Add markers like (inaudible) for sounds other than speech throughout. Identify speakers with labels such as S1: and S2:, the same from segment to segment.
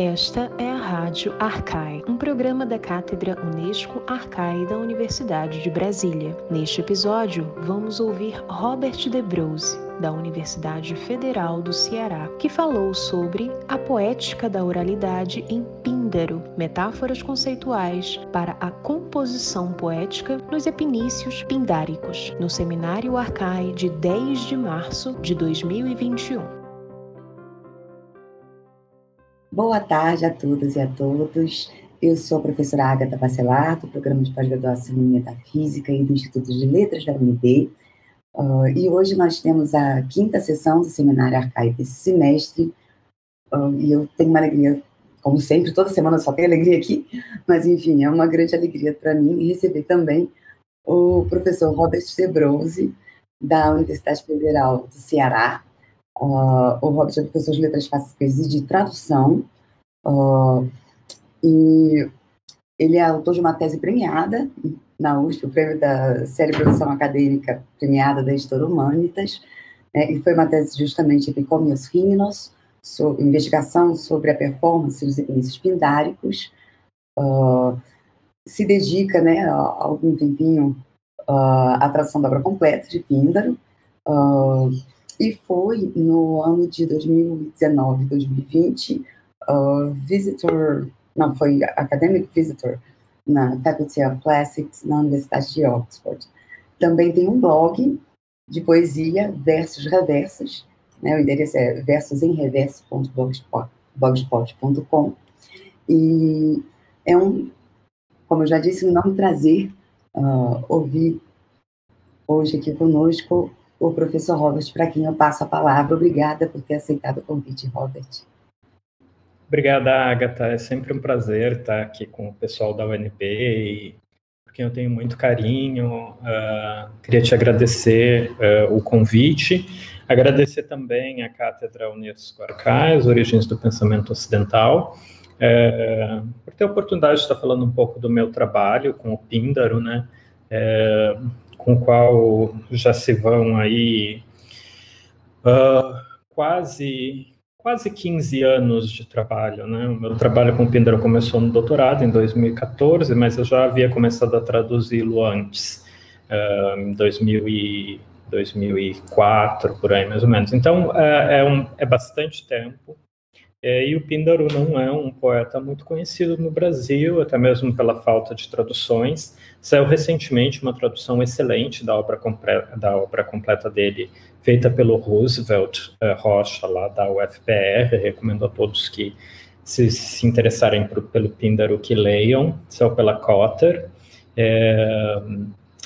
S1: Esta é a Rádio Arcai, um programa da Cátedra Unesco Arcai da Universidade de Brasília. Neste episódio, vamos ouvir Robert De Brose, da Universidade Federal do Ceará, que falou sobre a poética da oralidade em Píndaro, metáforas conceituais para a composição poética nos epinícios pindáricos, no Seminário Arcai de 10 de março de 2021.
S2: Boa tarde a todas e a todos. Eu sou a professora Agatha Bacelar, do Programa de Pós-Graduação em Metafísica e do Instituto de Letras da UNB. Uh, e hoje nós temos a quinta sessão do Seminário Arcaico desse semestre. Uh, e eu tenho uma alegria, como sempre, toda semana só tenho alegria aqui, mas enfim, é uma grande alegria para mim receber também o professor Robert Sebrose, da Universidade Federal do Ceará, Uh, o Robert é professor de letras clássicas e de tradução. Uh, e ele é autor de uma tese premiada na USP, o prêmio da série Produção Acadêmica Premiada da Editora Humanitas, né, e foi uma tese justamente Epicomios Rhinos, sobre, investigação sobre a performance dos epinícios pindáricos. Uh, se dedica, né, há algum tempinho, uh, à tradução da obra completa de Píndaro, e foi no ano de 2019, 2020, uh, visitor, não, foi academic visitor na Faculty of Classics na Universidade de Oxford. Também tem um blog de poesia, versos reversos, né, o endereço é versosemreverso.blogspot.com e é um, como eu já disse, um enorme prazer uh, ouvir hoje aqui conosco o professor Robert, para quem eu passo a palavra. Obrigada por ter aceitado o convite, Robert.
S3: Obrigada, Agatha. É sempre um prazer estar aqui com o pessoal da UNB e por quem eu tenho muito carinho. Uh, queria te agradecer uh, o convite, agradecer também a Cátedra Unesco Arcai, as origens do pensamento ocidental, uh, por ter a oportunidade de estar falando um pouco do meu trabalho com o Píndaro, né? Com o qual já se vão aí uh, quase quase 15 anos de trabalho, né? O meu trabalho com o Pindaro começou no doutorado em 2014, mas eu já havia começado a traduzi-lo antes, uh, em 2000 e 2004, por aí mais ou menos. Então, uh, é, um, é bastante tempo. É, e o Píndaro não é um poeta muito conhecido no Brasil, até mesmo pela falta de traduções. Saiu recentemente uma tradução excelente da obra, da obra completa dele, feita pelo Roosevelt uh, Rocha, lá da UFPR. Recomendo a todos que se, se interessarem por, pelo Píndaro que leiam. Saiu pela Cotter. É,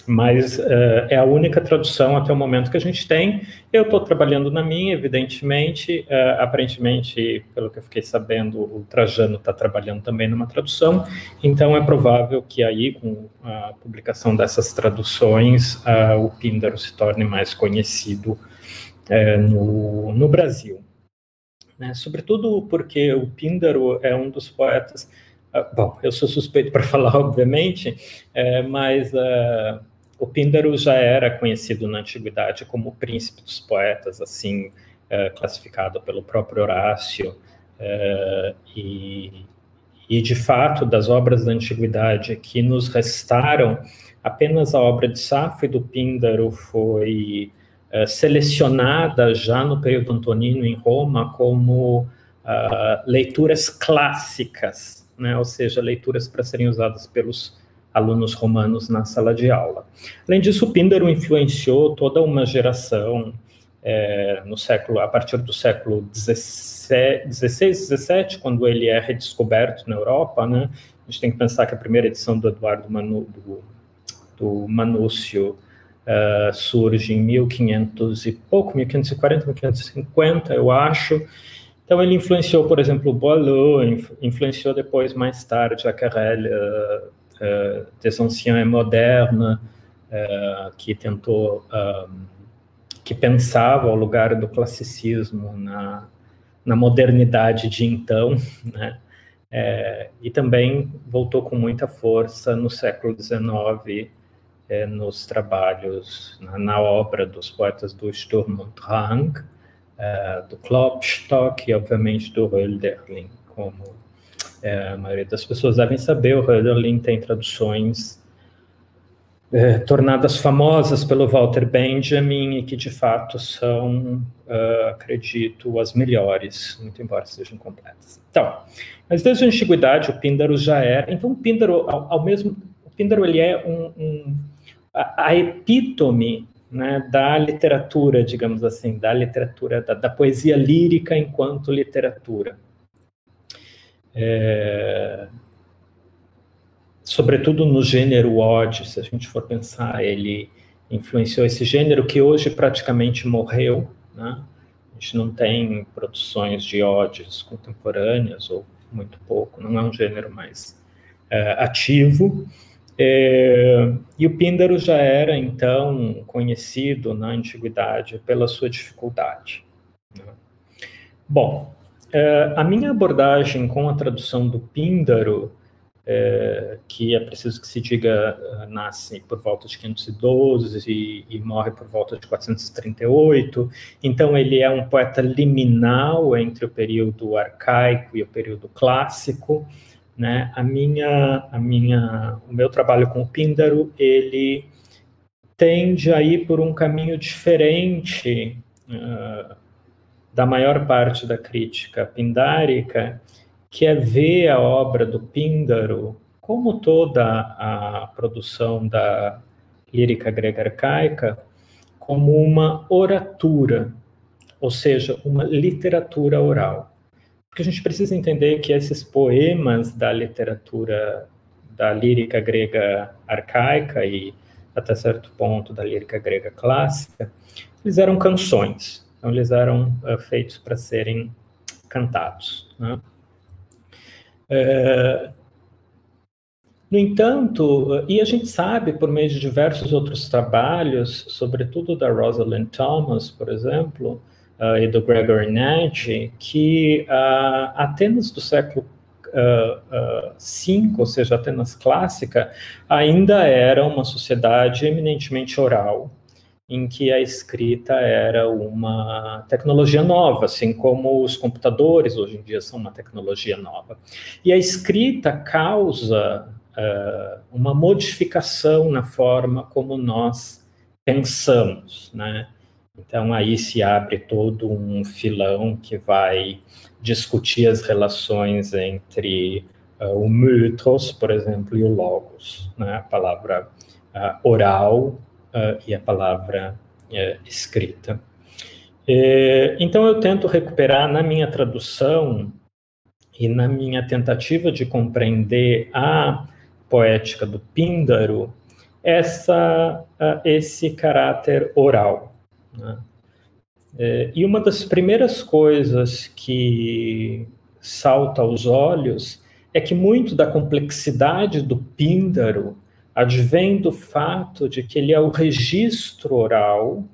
S3: mas uh, é a única tradução até o momento que a gente tem. Eu estou trabalhando na minha, evidentemente. Uh, aparentemente, pelo que eu fiquei sabendo, o Trajano está trabalhando também numa tradução. Então, é provável que aí, com a publicação dessas traduções, uh, o Píndaro se torne mais conhecido no, no Brasil. Né? Sobretudo porque o Píndaro é um dos poetas bom, eu sou suspeito para (laughs) falar, obviamente, é, mas o Píndaro já era conhecido na antiguidade como o príncipe dos poetas, assim, é, classificado pelo próprio Horácio, é, e, e, de fato, das obras da antiguidade que nos restaram, apenas a obra de Safo e do Píndaro foi é, selecionada já no período antonino em Roma como uh, leituras clássicas, né, ou seja, leituras para serem usadas pelos alunos romanos na sala de aula. Além disso, Píndaro influenciou toda uma geração é, no século, a partir do século XVI, XVII, quando ele é redescoberto na Europa, né? A gente tem que pensar que a primeira edição do Eduardo Manu, do, do Manúcio uh, surge em 1500 e pouco, 1540, 1550, eu acho. Então ele influenciou, por exemplo, Boileau, influenciou depois, mais tarde, a Carrel, uh, uh, des anciens modernes, uh, que tentou, que pensava o lugar do classicismo na, na modernidade de então, (laughs) né? É, e também voltou com muita força no século XIX é, nos trabalhos, na, na, obra dos poetas do Sturm und Drang, é, do Klopstock e, obviamente, do Hölderlin como é, a maioria das pessoas devem saber, o Hölderlin tem traduções é, tornadas famosas pelo Walter Benjamin e que de fato são, uh, acredito, as melhores, muito embora sejam completas. Então, mas desde a antiguidade o Píndaro já era. Então, o Píndaro, ao, ao mesmo, o Píndaro ele é um, um a, a, epítome né, da literatura, digamos assim, da literatura, da, da poesia lírica enquanto literatura. É, sobretudo no gênero ode, se a gente for pensar, ele influenciou esse gênero que hoje praticamente morreu, né? A gente não tem produções de odes contemporâneas, ou muito pouco, não é um gênero mais é, ativo. É, e o Píndaro já era, então, conhecido na antiguidade pela sua dificuldade. Né? Bom, é, a minha abordagem com a tradução do Píndaro é, que é preciso que se diga, eh, nasce por volta de 512 e, e, morre por volta de 438. Então, ele é um poeta liminal entre o período arcaico e o período clássico. Né? A minha, a minha, o meu trabalho com o Píndaro, ele tende a ir por um caminho diferente uh, da maior parte da crítica pindárica, que é ver a obra do Píndaro, como toda a produção da lírica grega arcaica, como uma oratura, ou seja, uma literatura oral. Porque a gente precisa entender que esses poemas da literatura da lírica grega arcaica e até certo ponto da lírica grega clássica, eles eram canções, então eles eram uh, feitos para serem cantados. Né? É, no entanto, e a gente sabe por meio de diversos outros trabalhos, sobretudo da Rosalind Thomas, por exemplo, uh, e do Gregory Nagy, que uh, Atenas do século V, uh, ou seja, Atenas clássica, ainda era uma sociedade eminentemente oral, em que a escrita era uma tecnologia nova, assim como os computadores hoje em dia são uma tecnologia nova. E a escrita causa uh, uma modificação na forma como nós pensamos, né? Então aí se abre todo um filão que vai discutir as relações entre uh, o mythos, por exemplo, e o logos, né? A palavra uh, oral uh, e a palavra uh, escrita. É, então, eu tento recuperar na minha tradução e na minha tentativa de compreender a poética do Píndaro, essa, uh, esse caráter oral. Né? E uma das primeiras coisas que salta aos olhos é que muito da complexidade do Píndaro advém do fato de que ele é o registro oral,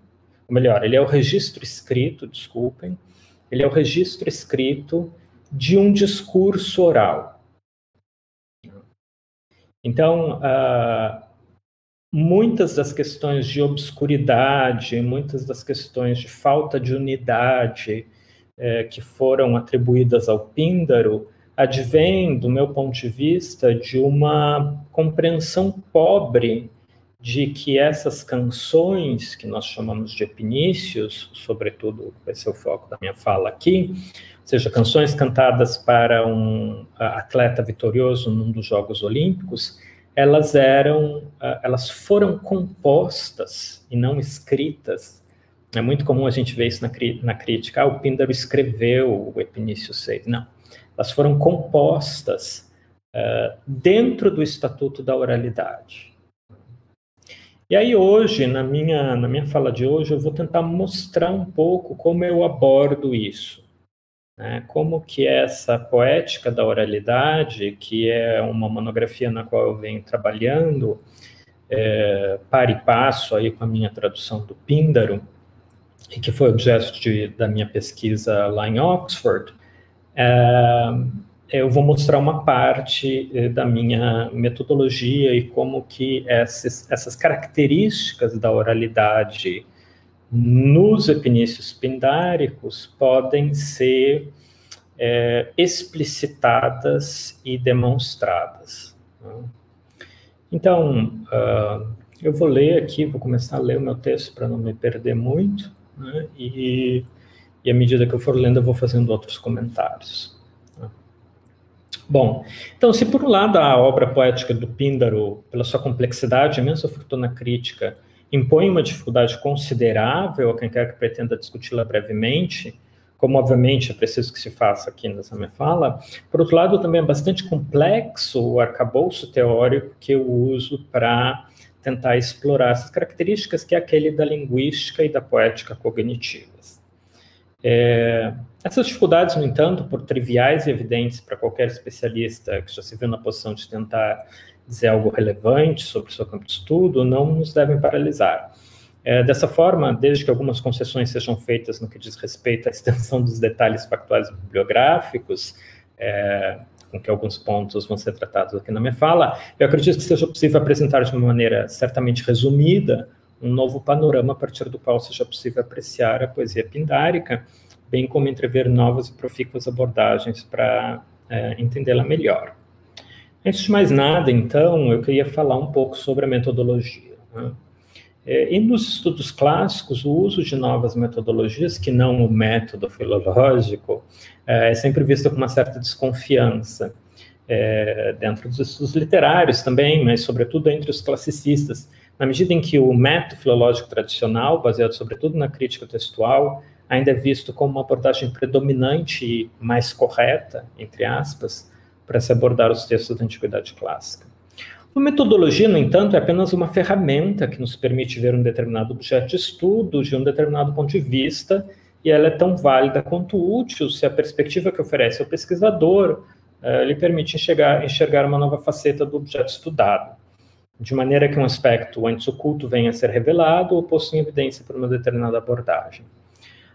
S3: ou melhor, ele é o registro escrito, desculpem, ele é o registro escrito de um discurso oral. Então, uh, muitas das questões de obscuridade, muitas das questões de falta de unidade eh, que foram atribuídas ao Píndaro, advém, do meu ponto de vista, de uma compreensão pobre de que essas canções, que nós chamamos de epinícios, sobretudo vai ser o foco da minha fala aqui, ou seja, canções cantadas para um atleta vitorioso num dos Jogos Olímpicos, elas eram, elas foram compostas e não escritas. É muito comum a gente ver isso na, na crítica. Ah, o Píndaro escreveu o Epinício 6. Não elas foram compostas uh, dentro do Estatuto da Oralidade. E aí hoje, na minha, na minha fala de hoje, eu vou tentar mostrar um pouco como eu abordo isso. Né? Como que essa poética da oralidade, que é uma monografia na qual eu venho trabalhando, é, para e passo aí com a minha tradução do Píndaro, e que foi objeto de, da minha pesquisa lá em Oxford, eu vou mostrar uma parte eh, da minha metodologia e como que essas, essas características da oralidade nos epinícios pindáricos podem ser é, explicitadas e demonstradas. Né? Então, uh, eu vou ler aqui, vou começar a ler o meu texto para não me perder muito, né? e, e à medida que eu for lendo, eu vou fazendo outros comentários. Bom, então, se por um lado a obra poética do Píndaro, pela sua complexidade e imensa fortuna crítica, impõe uma dificuldade considerável a quem quer que pretenda discuti-la brevemente, como obviamente é preciso que se faça aqui nessa minha fala, por outro lado, também é bastante complexo o arcabouço teórico que eu uso para tentar explorar essas características, que é aquele da linguística e da poética cognitivas. É, essas dificuldades, no entanto, por triviais e evidentes para qualquer especialista que já se viu na posição de tentar dizer algo relevante sobre o seu campo de estudo, não nos devem paralisar. É, dessa forma, desde que algumas concessões sejam feitas no que diz respeito à extensão dos detalhes factuais bibliográficos, é, com que alguns pontos vão ser tratados aqui na minha fala, eu acredito que seja possível apresentar de uma maneira certamente resumida um novo panorama a partir do qual seja possível apreciar a poesia pindárica, bem como entrever novas e profícuas abordagens para é, entendê-la melhor. Antes de mais nada, então, eu queria falar um pouco sobre a metodologia. Né? É, e nos estudos clássicos, o uso de novas metodologias, que não o método filológico, é, é sempre visto com uma certa desconfiança. É, dentro dos estudos literários também, mas sobretudo entre os classicistas, na medida em que o método filológico tradicional, baseado sobretudo na crítica textual, ainda é visto como uma abordagem predominante e mais correta, entre aspas, para se abordar os textos da antiguidade clássica. A metodologia, no entanto, é apenas uma ferramenta que nos permite ver um determinado objeto de estudo de um determinado ponto de vista, e ela é tão válida quanto útil se a perspectiva que oferece ao pesquisador uh, lhe permite enxergar, enxergar uma nova faceta do objeto estudado, de maneira que um aspecto antes oculto venha a ser revelado ou posto em evidência por uma determinada abordagem.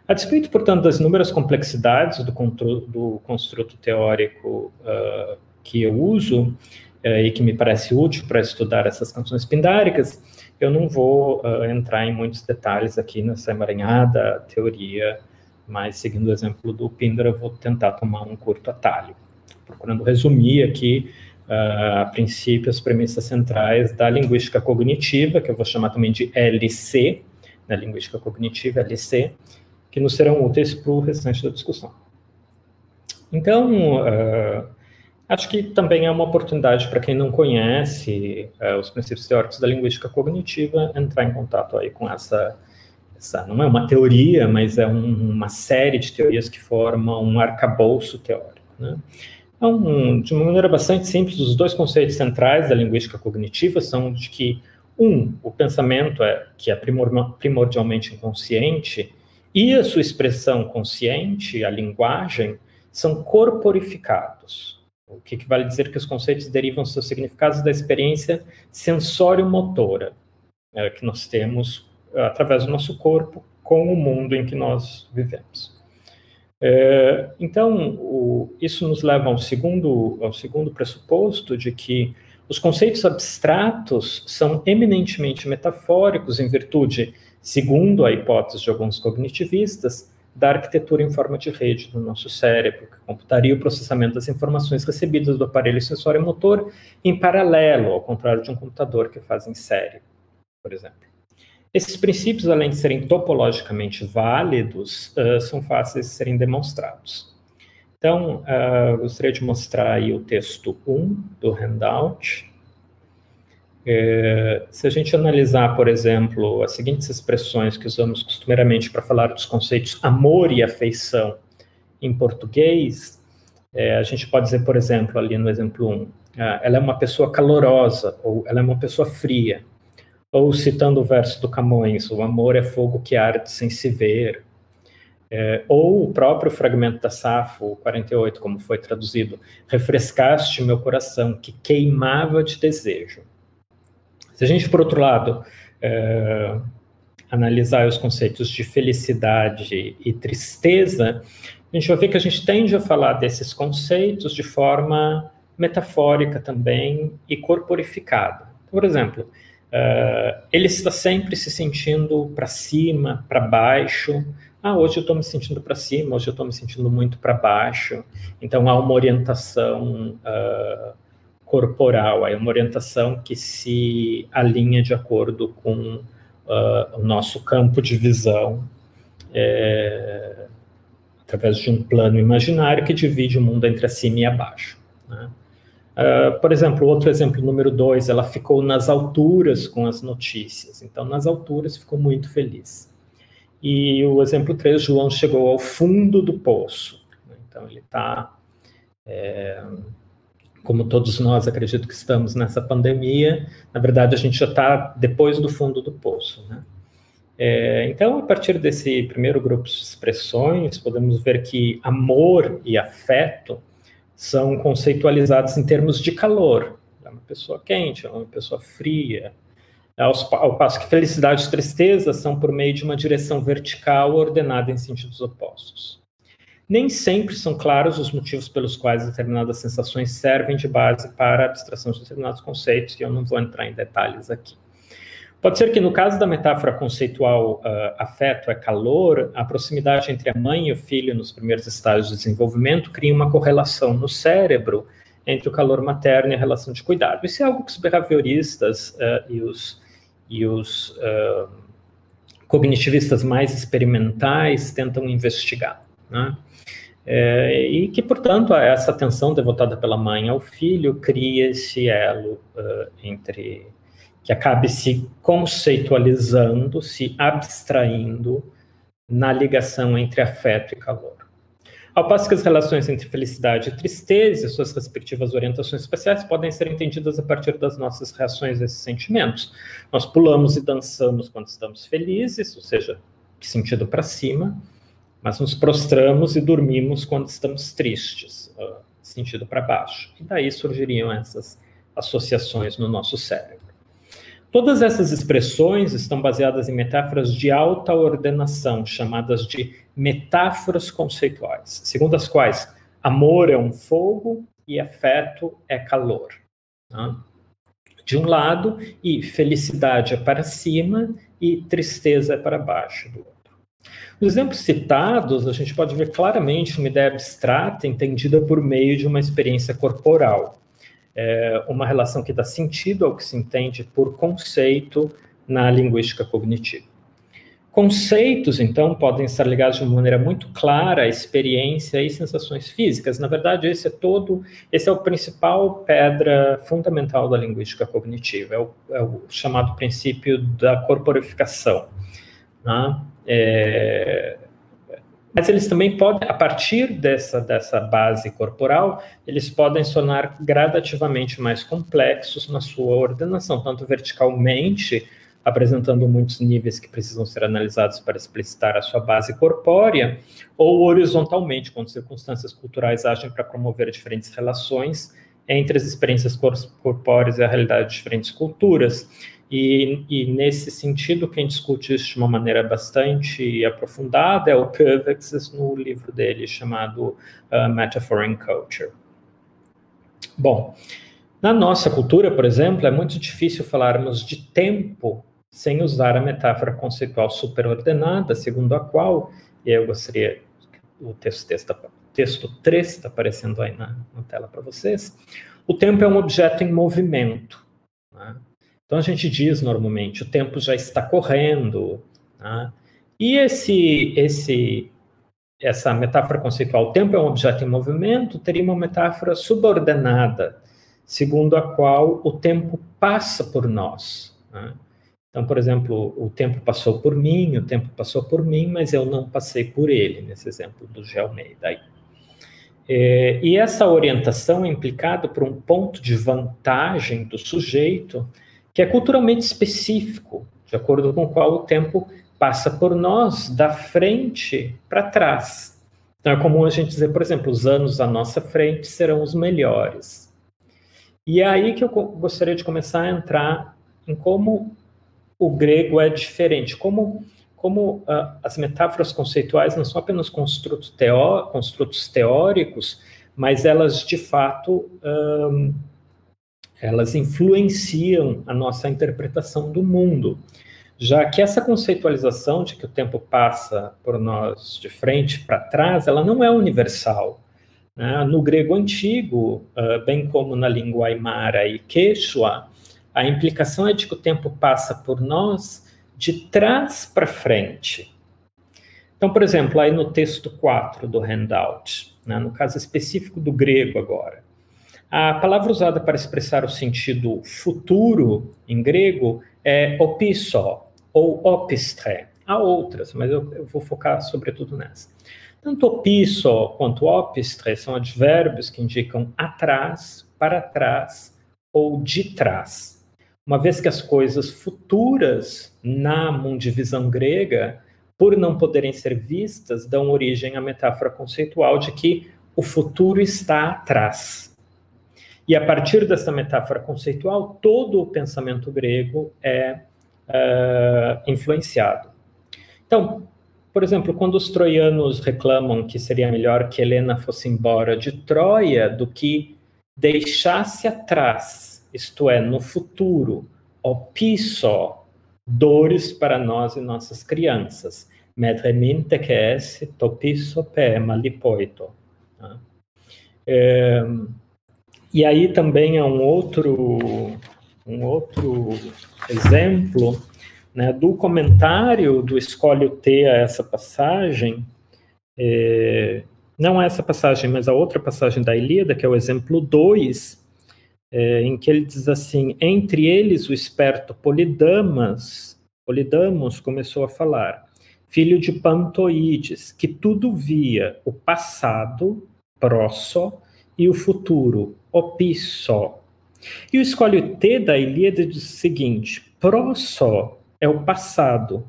S3: A despeito, portanto, das inúmeras complexidades do, do construto teórico uh, que eu uso, uh, e que me parece útil para estudar essas canções pindáricas, eu não vou uh, entrar em muitos detalhes aqui nessa emaranhada teoria, mas seguindo o exemplo do Pindar, eu vou tentar tomar um curto atalho, procurando resumir aqui, a princípio, as premissas centrais da linguística cognitiva, que eu vou chamar também de LC, na linguística cognitiva, LC, que nos serão úteis para o restante da discussão. Então, uh, acho que também é uma oportunidade para quem não conhece uh, os princípios teóricos da linguística cognitiva entrar em contato aí com essa, essa não é uma teoria, mas é um, uma série de teorias que formam um arcabouço teórico. Né? Então, de uma maneira bastante simples, os dois conceitos centrais da linguística cognitiva são de que, um, o pensamento é que é primordialmente inconsciente, e a sua expressão consciente, a linguagem, são corporificados. O que vale dizer que os conceitos derivam seus significados da experiência sensório-motora é, que nós temos através do nosso corpo com o mundo em que nós vivemos. É, então, o, isso nos leva ao segundo, ao segundo pressuposto de que os conceitos abstratos são eminentemente metafóricos em virtude segundo a hipótese de alguns cognitivistas, da arquitetura em forma de rede do nosso cérebro, que computaria o processamento das informações recebidas do aparelho sensório motor em paralelo, ao contrário de um computador que faz em série, por exemplo. Esses princípios, além de serem topologicamente válidos, uh, são fáceis de serem demonstrados. Então, uh, gostaria de mostrar aí o texto 1 do handout, é, se a gente analisar, por exemplo, as seguintes expressões que usamos costumeiramente para falar dos conceitos amor e afeição em português, é, a gente pode dizer, por exemplo, ali no exemplo 1, ah, ela é uma pessoa calorosa, ou ela é uma pessoa fria. Ou citando o verso do Camões, o amor é fogo que arde sem se ver. É, ou o próprio fragmento da Safo, 48, como foi traduzido, refrescaste meu coração, que queimava de desejo. Se a gente, por outro lado, é, analisar os conceitos de felicidade e tristeza, a gente vai ver que a gente tende a falar desses conceitos de forma metafórica também e corporificada. Por exemplo, uh, ele está sempre se sentindo para cima, para baixo. Ah, hoje eu estou me sentindo para cima, hoje eu estou me sentindo muito para baixo. Então há uma orientação uh, corporal, é uma orientação que se alinha de acordo com uh, o nosso campo de visão, é, através de um plano imaginário que divide o mundo entre acima e abaixo. Né? Uh, por exemplo, outro exemplo número dois, ela ficou nas alturas com as notícias. Então, nas alturas, ficou muito feliz. E o exemplo 3, João chegou ao fundo do poço. Então, ele está, é, como todos nós acredito que estamos nessa pandemia, na verdade, a gente já está depois do fundo do poço. Né? É, então, a partir desse primeiro grupo de expressões, podemos ver que amor e afeto são conceitualizados em termos de calor. É uma pessoa quente, é uma pessoa fria. Ao, passo que felicidade e tristeza são por meio de uma direção vertical ordenada em sentidos opostos. Nem sempre são claros os motivos pelos quais determinadas sensações servem de base para a abstração de determinados conceitos, e eu não vou entrar em detalhes aqui. Pode ser que, no caso da metáfora conceitual uh, afeto é calor, a proximidade entre a mãe e o filho nos primeiros estágios de desenvolvimento cria uma correlação no cérebro entre o calor materno e a relação de cuidado. Isso é algo que os behavioristas uh, e os, e os uh, cognitivistas mais experimentais tentam investigar. Né? É, e que, portanto, essa atenção devotada pela mãe ao filho cria esse elo entre que acabe se conceitualizando, se abstraindo na ligação entre afeto e calor. Ao passo que as relações entre felicidade e tristeza e suas respectivas orientações especiais podem ser entendidas a partir das nossas reações a esses sentimentos. Nós pulamos e dançamos quando estamos felizes, ou seja, sentido para cima, mas nos prostramos e dormimos quando estamos tristes, sentido para baixo. E daí surgiriam essas associações no nosso cérebro. Todas essas expressões estão baseadas em metáforas de alta ordenação, chamadas de metáforas conceituais, segundo as quais amor é um fogo e afeto é calor. Tá? De um lado, e felicidade é para cima e tristeza é para baixo do outro. Nos exemplos citados, a gente pode ver claramente uma ideia abstrata entendida por meio de uma experiência corporal é uma relação que dá sentido ao que se entende por conceito na linguística cognitiva. Conceitos, então, podem estar ligados de uma maneira muito clara à experiência e sensações físicas. Na verdade, esse é todo, esse é o principal pedra fundamental da linguística cognitiva, é o, é o chamado princípio da corporificação. Né? É, mas eles também podem, a partir dessa, dessa base corporal, eles podem se tornar gradativamente mais complexos na sua ordenação, tanto verticalmente, apresentando muitos níveis que precisam ser analisados para explicitar a sua base corpórea, ou horizontalmente, quando circunstâncias culturais agem para promover diferentes relações entre as experiências corpóreas e a realidade de diferentes culturas. E, e, nesse sentido, quem discute isso de uma maneira bastante aprofundada é o Kovacs no livro dele chamado uh, Metaphor in Culture. Bom, na nossa cultura, por exemplo, é muito difícil falarmos de tempo sem usar a metáfora conceitual superordenada, segundo a qual, e eu gostaria, o texto, texto, texto 3 está aparecendo aí na, na tela para vocês, o tempo é um objeto em movimento. Né? Então a gente diz normalmente o tempo já está correndo, né? e esse, esse, essa metáfora conceitual, o tempo é um objeto em movimento, teria uma metáfora subordinada, segundo a qual o tempo passa por nós. Né? Então, por exemplo, o tempo passou por mim, o tempo passou por mim, mas eu não passei por ele, nesse exemplo do Gelmeida. É, e essa orientação é implicada por um ponto de vantagem do sujeito que é culturalmente específico, de acordo com o qual o tempo passa por nós da frente para trás. Então é comum a gente dizer, por exemplo, os anos à nossa frente serão os melhores. E é aí que eu gostaria de começar a entrar em como o grego é diferente, como, como uh, as metáforas conceituais não são apenas construtos, teó construtos teóricos, mas elas de fato elas influenciam a nossa interpretação do mundo. já que essa conceitualização de que o tempo passa por nós de frente para trás, ela não é universal. Né? No grego antigo, uh, bem como na língua aimara e quechua, a implicação é de que o tempo passa por nós de trás para frente. Então, por exemplo, aí no texto 4 do handout, né, no caso específico do grego agora, a palavra usada para expressar o sentido futuro em grego é opisso ou opistre. Há outras, mas eu, eu vou focar sobretudo nessa. Tanto opisso quanto opistre são advérbios que indicam atrás, para trás ou de trás. Uma vez que as coisas futuras na mundivisão grega, por não poderem ser vistas, dão origem à metáfora conceitual de que o futuro está atrás. E a partir dessa metáfora conceitual, todo o pensamento grego é uh, influenciado. Então, por exemplo, quando os troianos reclamam que seria melhor que Helena fosse embora de Troia do que deixasse atrás, isto é, no futuro, o dores para nós e nossas crianças. Medreminte que esse topiso pema lipoito. É, e aí também é um outro, um outro exemplo né, do comentário do Escolhe o T a essa passagem, é, não essa passagem, mas a outra passagem da Ilíada, que é o exemplo 2, é, em que ele diz assim: entre eles o esperto Polidamas, Polidamos começou a falar, filho de Pantoides, que tudo via o passado, prosso, e o futuro, opisso. E o escolhe o T da Ilíada diz o seguinte: prosso é o passado,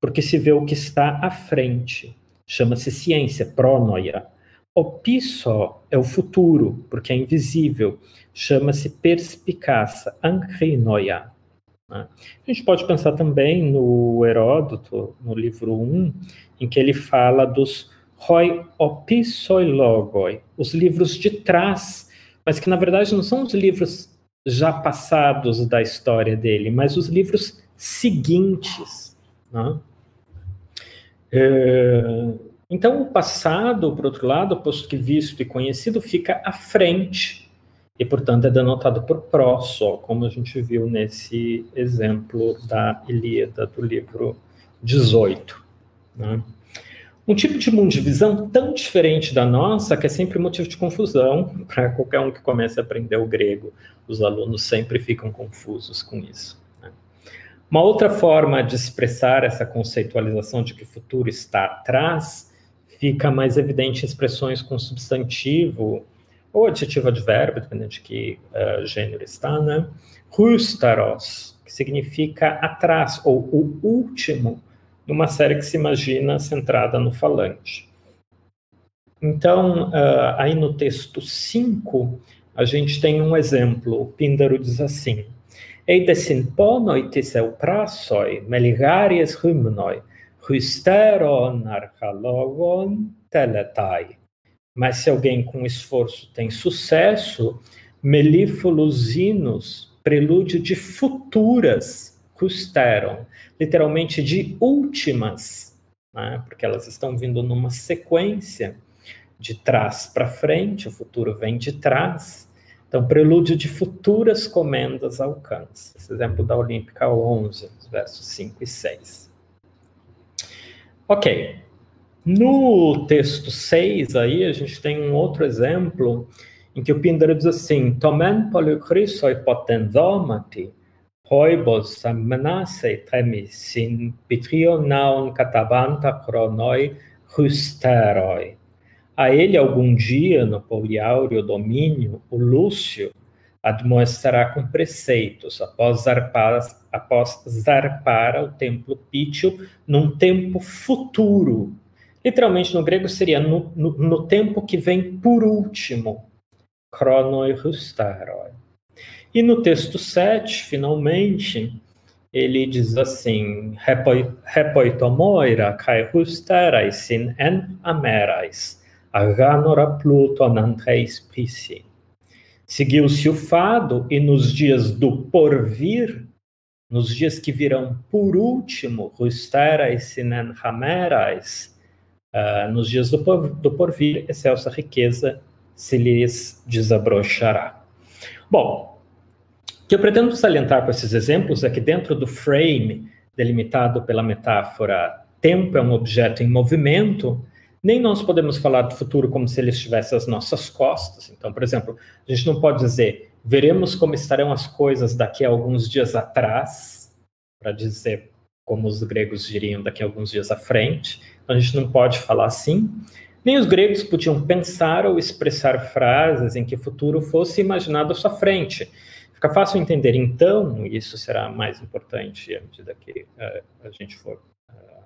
S3: porque se vê o que está à frente. Chama-se ciência, pronoia. Opisso é o futuro, porque é invisível. Chama-se perspicácia, ankrinoia. Né? A gente pode pensar também no Heródoto, no livro 1, em que ele fala dos roi opissoilogoi, os livros de trás, mas que na verdade não são os livros já passados da história dele, mas os livros seguintes. Né? É, então, o passado, por outro lado, posto que visto e conhecido, fica à frente e, portanto, é denotado por prosso, como a gente viu nesse exemplo da Ilíada do livro 18. Né? Um tipo de mundivisão tão diferente da nossa que é sempre motivo de confusão (laughs) para qualquer um que comece a aprender o grego. Os alunos sempre ficam confusos com isso. Né? Uma outra forma de expressar essa conceitualização de que o futuro está atrás fica mais evidente expressões com substantivo ou adjetivo advérbio, dependendo de que uh, gênero está, né? Rustaros, que significa atrás ou o último numa série que se imagina centrada no falante. Então, uh, aí no texto 5, a gente tem um exemplo. O Píndaro diz assim: Eidesin ponoi tiseu prasoi, meligaries rymnoi, husteron archalogon teletai. Mas se alguém com esforço tem sucesso, melífolos hinos, prelúdio de futuras custeram, literalmente de últimas, né? porque elas estão vindo numa sequência de trás para frente, o futuro vem de trás. Então, prelúdio de futuras comendas alcança. Esse exemplo da Olímpica 11, versos 5 e 6. Ok. No texto 6, aí, a gente tem um outro exemplo em que o Pindar diz assim: Tomen polychrysoi potenzomati, Hoibos amnase sin pitrionaun catabanta chronoi rusteroi. A ele algum dia, no poliáureo domínio, o Lúcio admoestará com preceitos, após zarpar, após zarpar o templo pítio num tempo futuro. Literalmente, no grego, seria no, no, no tempo que vem por último. Chronoi rustaroi. E no texto 7, finalmente, ele diz assim: Repoitomoira kai husterais sin en amerais, aganora pluton antreis prisi. Seguiu-se o fado, e nos dias do porvir, nos dias que virão por último, rusterais sinen hamerais, uh, nos dias do, por, do porvir, excelsa riqueza se lhes desabrochará. Bom, o que eu pretendo salientar com esses exemplos é que dentro do frame delimitado pela metáfora tempo é um objeto em movimento, nem nós podemos falar do futuro como se ele estivesse às nossas costas. Então, por exemplo, a gente não pode dizer veremos como estarão as coisas daqui a alguns dias atrás, para dizer como os gregos diriam daqui a alguns dias à frente. Então, a gente não pode falar assim. Nem os gregos podiam pensar ou expressar frases em que o futuro fosse imaginado à sua frente. Fica fácil entender, então, e isso será mais importante à medida que uh, a gente for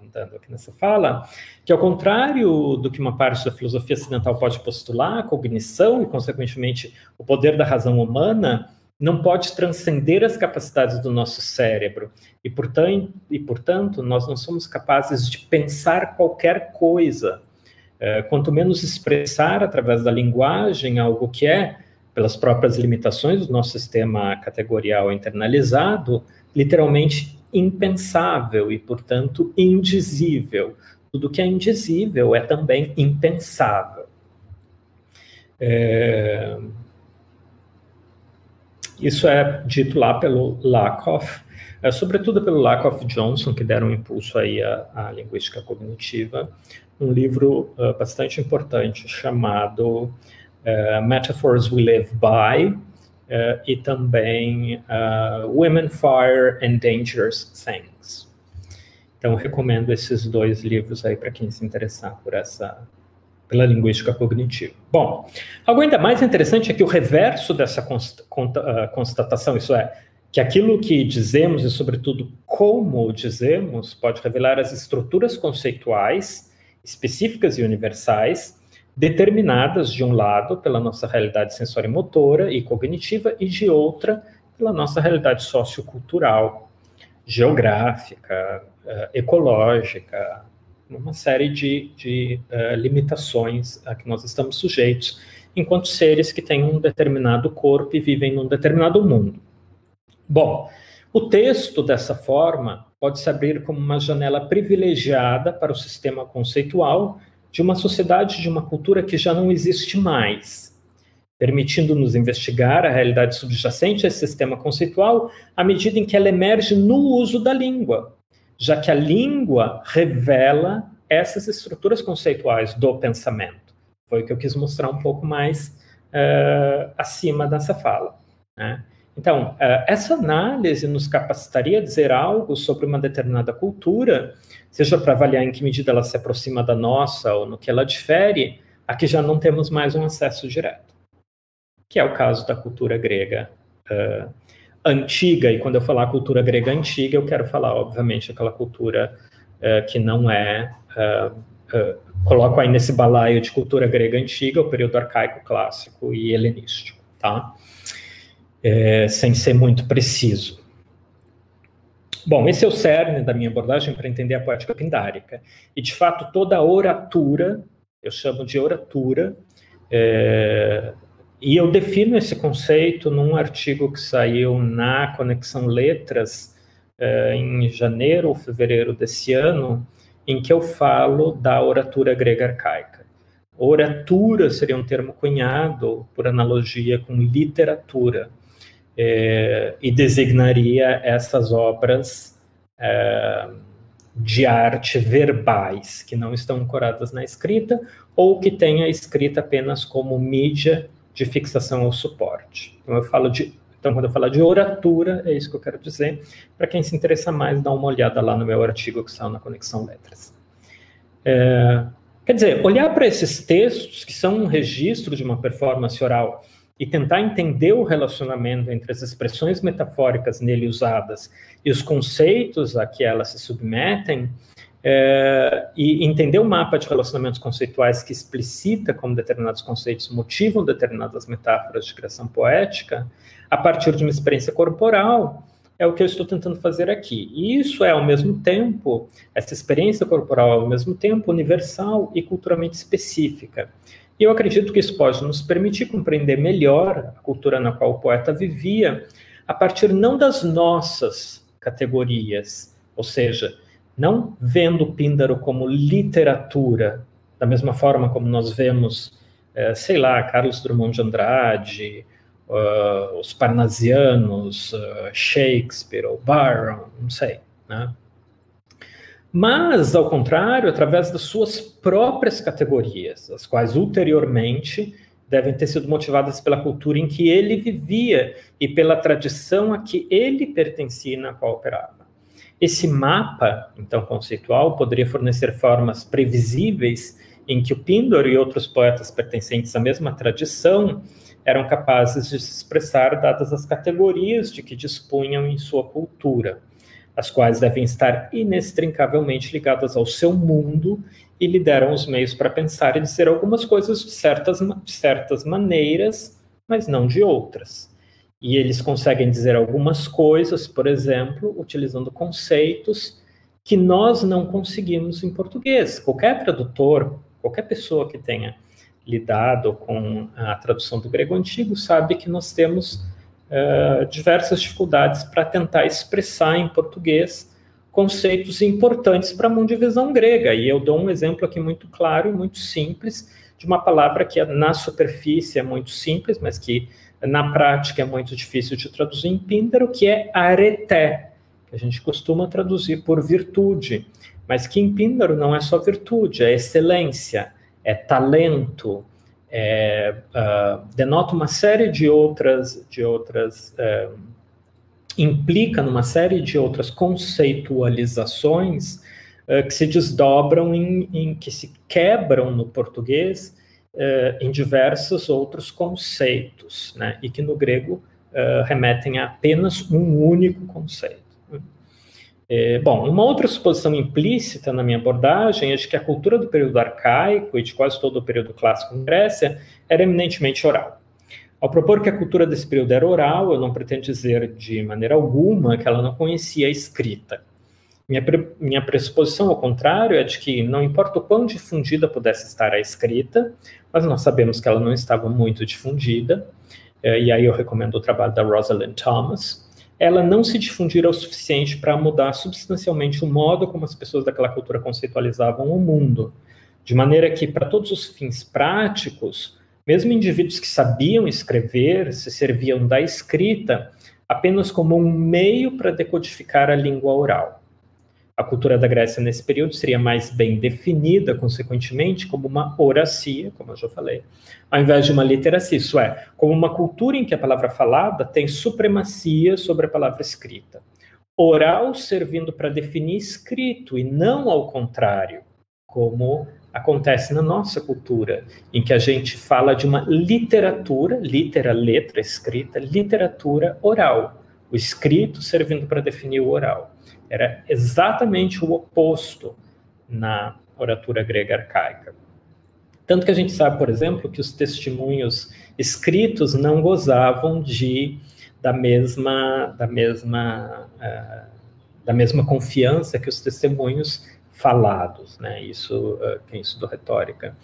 S3: comentando aqui nessa fala, que ao contrário do que uma parte da filosofia ocidental pode postular, a cognição e, consequentemente, o poder da razão humana não pode transcender as capacidades do nosso cérebro. E portanto, e, portanto nós não somos capazes de pensar qualquer coisa. É, quanto menos expressar através da linguagem algo que é, pelas próprias limitações do nosso sistema categorial internalizado, literalmente impensável e, portanto, indizível. Tudo que é indizível é também impensável. É... Isso é dito lá pelo Lakoff, é, sobretudo pelo Lakoff Johnson, que deram um impulso aí à, à linguística cognitiva, um livro uh, bastante importante chamado uh, Metaphors We Live By, uh, e também uh, Women, Fire and Dangerous Things. Então, recomendo esses dois livros aí para quem se interessar por essa pela linguística cognitiva. Bom, algo ainda mais interessante é que o reverso dessa uh, constatação, isso é, que aquilo que dizemos e, sobretudo, como dizemos, pode revelar as estruturas conceituais específicas e universais determinadas, de um lado, pela nossa realidade sensório-motora e cognitiva, e de outra, pela nossa realidade sociocultural, geográfica, uh, ecológica, uma série de, de uh, limitações a que nós estamos sujeitos enquanto seres que têm um determinado corpo e vivem num determinado mundo. Bom, o texto, dessa forma, pode se abrir como uma janela privilegiada para o sistema conceitual de uma sociedade, de uma cultura que já não existe mais, permitindo-nos investigar a realidade subjacente a esse sistema conceitual à medida em que ela emerge no uso da língua, já que a língua revela essas estruturas conceituais do pensamento. Foi o que eu quis mostrar um pouco mais uh, acima dessa fala. Né? Então, uh, essa análise nos capacitaria a dizer algo sobre uma determinada cultura seja para avaliar em que medida ela se aproxima da nossa ou no que ela difere, aqui já não temos mais um acesso direto, que é o caso da cultura grega uh, antiga. E quando eu falar cultura grega antiga, eu quero falar, obviamente, aquela cultura uh, que não é. Uh, coloco aí nesse balaio de cultura grega antiga o período arcaico, clássico e helenístico, tá? É, sem ser muito preciso. Bom, esse é o cerne da minha abordagem para entender a poética pindárica. E, de fato, toda a oratura, eu chamo de oratura, é, e eu defino esse conceito num artigo que saiu na Conexão Letras é, em janeiro ou fevereiro desse ano, em que eu falo da oratura grega arcaica. Oratura seria um termo cunhado por analogia com literatura é, e designaria essas obras é, de arte verbais, que não estão ancoradas na escrita, ou que têm a escrita apenas como mídia de fixação ao suporte. Então, eu falo de então, quando eu falar de oratura, é isso que eu quero dizer. Para quem se interessa mais, dá uma olhada lá no meu artigo que saiu na Conexão Letras. É, quer dizer, olhar para esses textos, que são um registro de uma performance oral e tentar entender o relacionamento entre as expressões metafóricas nele usadas e os conceitos a que elas se submetem, é, e entender o mapa de relacionamentos conceituais que explicita como determinados conceitos motivam determinadas metáforas de criação poética, a partir de uma experiência corporal, é o que eu estou tentando fazer aqui. E isso é, ao mesmo tempo, essa experiência corporal, ao mesmo tempo, universal e culturalmente específica. E eu acredito que isso pode nos permitir compreender melhor a cultura na qual o poeta vivia, a partir não das nossas categorias, ou seja, não vendo Píndaro como literatura, da mesma forma como nós vemos, é, sei lá, Carlos Drummond de Andrade, uh, os parnasianos, uh, Shakespeare ou Byron, não sei, né? Mas, ao contrário, através das suas próprias categorias, as quais ulteriormente devem ter sido motivadas pela cultura em que ele vivia e pela tradição a que ele pertencia e na qual operava. Esse mapa, então, conceitual, poderia fornecer formas previsíveis em que o Pindor e outros poetas pertencentes à mesma tradição eram capazes de se expressar dadas as categorias de que dispunham em sua cultura, as quais devem estar inextricavelmente ligadas ao seu mundo e lhe deram os meios para pensar e dizer algumas coisas de certas, de certas maneiras, mas não de outras. E eles conseguem dizer algumas coisas, por exemplo, utilizando conceitos que nós não conseguimos em português. Qualquer tradutor, qualquer pessoa que tenha lidado com a tradução do grego antigo sabe que nós temos uh, diversas dificuldades para tentar expressar em português conceitos importantes para a mundivisão grega. E eu dou um exemplo aqui muito claro e muito simples de uma palavra que na superfície é muito simples, mas que na prática é muito difícil de traduzir em píndaro, que é areté, que a gente costuma traduzir por virtude, mas que em píndaro não é só virtude, é excelência, é talento, é, uh, denota uma série de outras, de outras uh, implica numa série de outras conceitualizações uh, que se desdobram em, em, que se quebram no português em diversos outros conceitos, né, e que no grego remetem a apenas um único conceito. É, bom, uma outra suposição implícita na minha abordagem é de que a cultura do período arcaico e de quase todo o período clássico em Grécia era eminentemente oral. Ao propor que a cultura desse período era oral, eu não pretendo dizer de maneira alguma que ela não conhecia a escrita. Minha, pre minha pressuposição, ao contrário, é de que não importa o quão difundida pudesse estar a escrita, mas nós sabemos que ela não estava muito difundida, é, e aí eu recomendo o trabalho da Rosalind Thomas, ela não se difundirá o suficiente para mudar substancialmente o modo como as pessoas daquela cultura conceitualizavam o mundo. De maneira que, para todos os fins práticos, mesmo indivíduos que sabiam escrever se serviam da escrita apenas como um meio para decodificar a língua oral. A cultura da Grécia nesse período seria mais bem definida, consequentemente, como uma oracia, como eu já falei, ao invés de uma literacia, isso é, como uma cultura em que a palavra falada tem supremacia sobre a palavra escrita. Oral servindo para definir escrito e não ao contrário, como acontece na nossa cultura, em que a gente fala de uma literatura, litera, letra, escrita, literatura oral, o escrito servindo para definir o oral. Era exatamente o oposto na oratura grega arcaica. Tanto que a gente sabe, por exemplo, que os testemunhos escritos não gozavam de da mesma da mesma uh, da mesma confiança que os testemunhos falados, né? Isso uh, quem estudou retórica